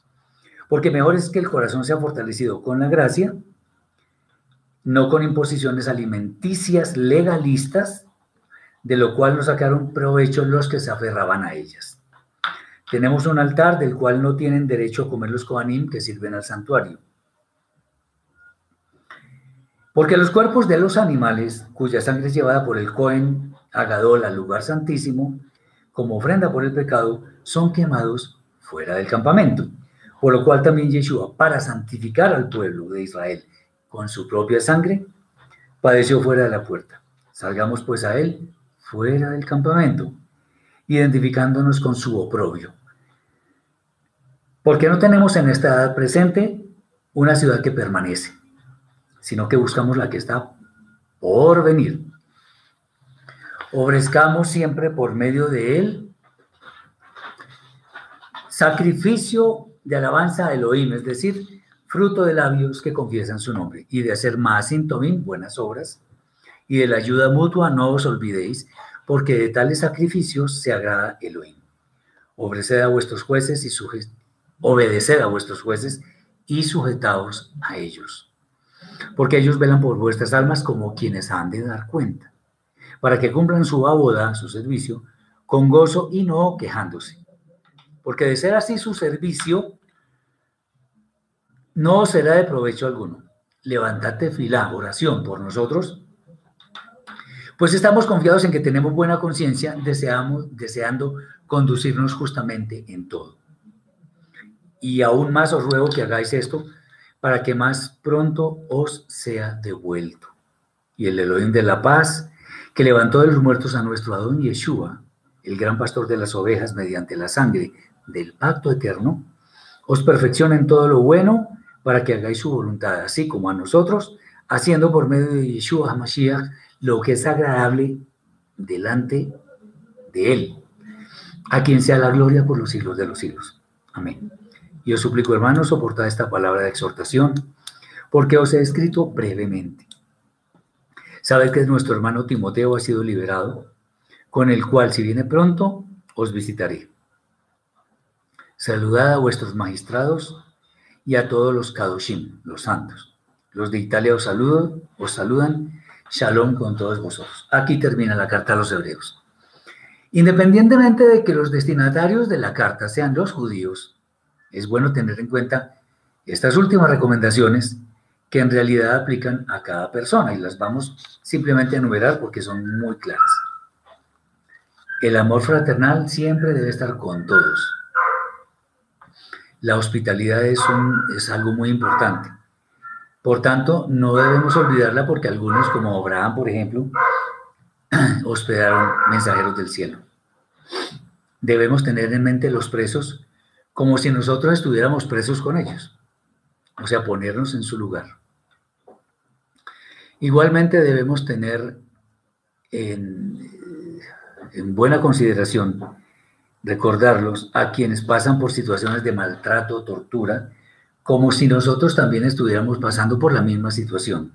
Porque mejor es que el corazón sea fortalecido con la gracia, no con imposiciones alimenticias legalistas de lo cual nos sacaron provecho los que se aferraban a ellas. Tenemos un altar del cual no tienen derecho a comer los Kohanim que sirven al santuario. Porque los cuerpos de los animales, cuya sangre es llevada por el Cohen Agadol al lugar santísimo, como ofrenda por el pecado, son quemados fuera del campamento. Por lo cual también Yeshua, para santificar al pueblo de Israel con su propia sangre, padeció fuera de la puerta. Salgamos pues a él fuera del campamento, identificándonos con su oprobio. Porque no tenemos en esta edad presente una ciudad que permanece, sino que buscamos la que está por venir. Ofrezcamos siempre por medio de él sacrificio de alabanza a Elohim, es decir, fruto de labios que confiesan su nombre, y de hacer más sintomín, buenas obras, y de la ayuda mutua no os olvidéis, porque de tales sacrificios se agrada Elohim. Obedeced a vuestros jueces y obedeced a vuestros jueces y sujetaos a ellos. Porque ellos velan por vuestras almas como quienes han de dar cuenta, para que cumplan su aboda, su servicio, con gozo y no quejándose. Porque de ser así su servicio, no será de provecho alguno. Levantate fila, oración por nosotros pues estamos confiados en que tenemos buena conciencia, deseando conducirnos justamente en todo. Y aún más os ruego que hagáis esto para que más pronto os sea devuelto. Y el Elohim de la paz, que levantó de los muertos a nuestro Adón Yeshua, el gran pastor de las ovejas mediante la sangre del pacto eterno, os perfeccione en todo lo bueno para que hagáis su voluntad, así como a nosotros, haciendo por medio de Yeshua HaMashiach lo que es agradable delante de Él, a quien sea la gloria por los siglos de los siglos. Amén. Y os suplico, hermanos, soportar esta palabra de exhortación, porque os he escrito brevemente. Sabed que nuestro hermano Timoteo ha sido liberado, con el cual, si viene pronto, os visitaré. Saludad a vuestros magistrados y a todos los Kadoshim, los santos. Los de Italia os saludan, os saludan. Shalom con todos vosotros. Aquí termina la carta a los hebreos. Independientemente de que los destinatarios de la carta sean los judíos, es bueno tener en cuenta estas últimas recomendaciones que en realidad aplican a cada persona y las vamos simplemente a enumerar porque son muy claras. El amor fraternal siempre debe estar con todos. La hospitalidad es, es algo muy importante. Por tanto, no debemos olvidarla porque algunos, como Abraham, por ejemplo, hospedaron mensajeros del cielo. Debemos tener en mente los presos como si nosotros estuviéramos presos con ellos, o sea, ponernos en su lugar. Igualmente debemos tener en, en buena consideración recordarlos a quienes pasan por situaciones de maltrato, tortura, como si nosotros también estuviéramos pasando por la misma situación.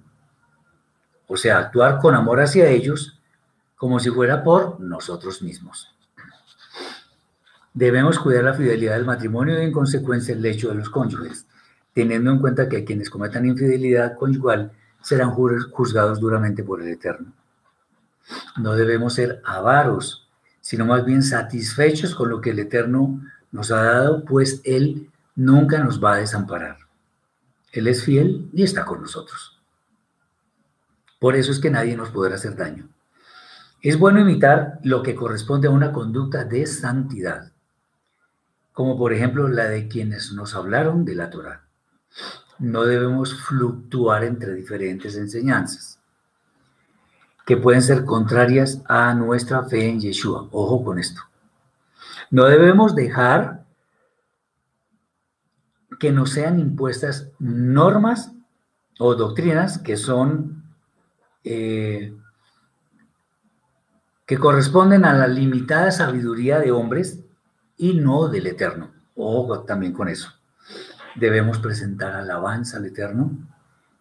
O sea, actuar con amor hacia ellos como si fuera por nosotros mismos. Debemos cuidar la fidelidad del matrimonio y en consecuencia el hecho de los cónyuges, teniendo en cuenta que quienes cometan infidelidad conyugal serán juzgados duramente por el Eterno. No debemos ser avaros, sino más bien satisfechos con lo que el Eterno nos ha dado, pues Él nunca nos va a desamparar. Él es fiel y está con nosotros. Por eso es que nadie nos podrá hacer daño. Es bueno imitar lo que corresponde a una conducta de santidad, como por ejemplo la de quienes nos hablaron de la Torah. No debemos fluctuar entre diferentes enseñanzas que pueden ser contrarias a nuestra fe en Yeshua. Ojo con esto. No debemos dejar que nos sean impuestas normas o doctrinas que son eh, que corresponden a la limitada sabiduría de hombres y no del Eterno. Ojo también con eso. Debemos presentar alabanza al Eterno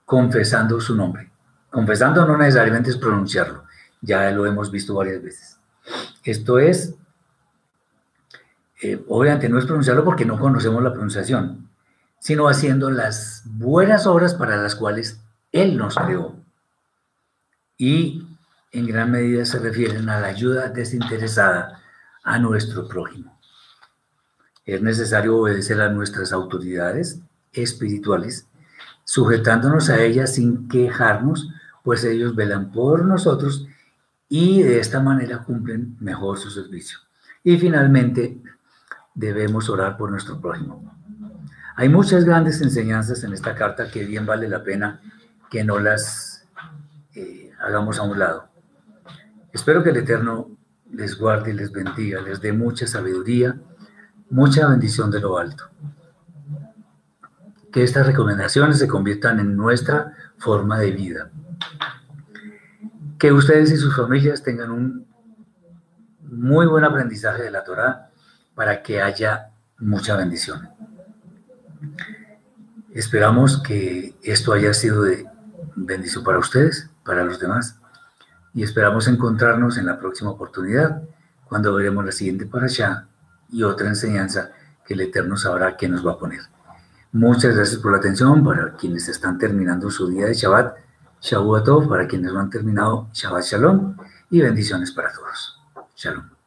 confesando su nombre. Confesando no necesariamente es pronunciarlo, ya lo hemos visto varias veces. Esto es, eh, obviamente no es pronunciarlo porque no conocemos la pronunciación, sino haciendo las buenas obras para las cuales Él nos creó. Y en gran medida se refieren a la ayuda desinteresada a nuestro prójimo. Es necesario obedecer a nuestras autoridades espirituales, sujetándonos a ellas sin quejarnos pues ellos velan por nosotros y de esta manera cumplen mejor su servicio. Y finalmente, debemos orar por nuestro prójimo. Hay muchas grandes enseñanzas en esta carta que bien vale la pena que no las eh, hagamos a un lado. Espero que el Eterno les guarde y les bendiga, les dé mucha sabiduría, mucha bendición de lo alto. Que estas recomendaciones se conviertan en nuestra forma de vida que ustedes y sus familias tengan un muy buen aprendizaje de la Torah para que haya mucha bendición. Esperamos que esto haya sido de bendición para ustedes, para los demás, y esperamos encontrarnos en la próxima oportunidad cuando veremos la siguiente para allá y otra enseñanza que el Eterno sabrá que nos va a poner. Muchas gracias por la atención para quienes están terminando su día de Shabbat Shavuot para quienes no han terminado, Shabbat Shalom y bendiciones para todos. Shalom.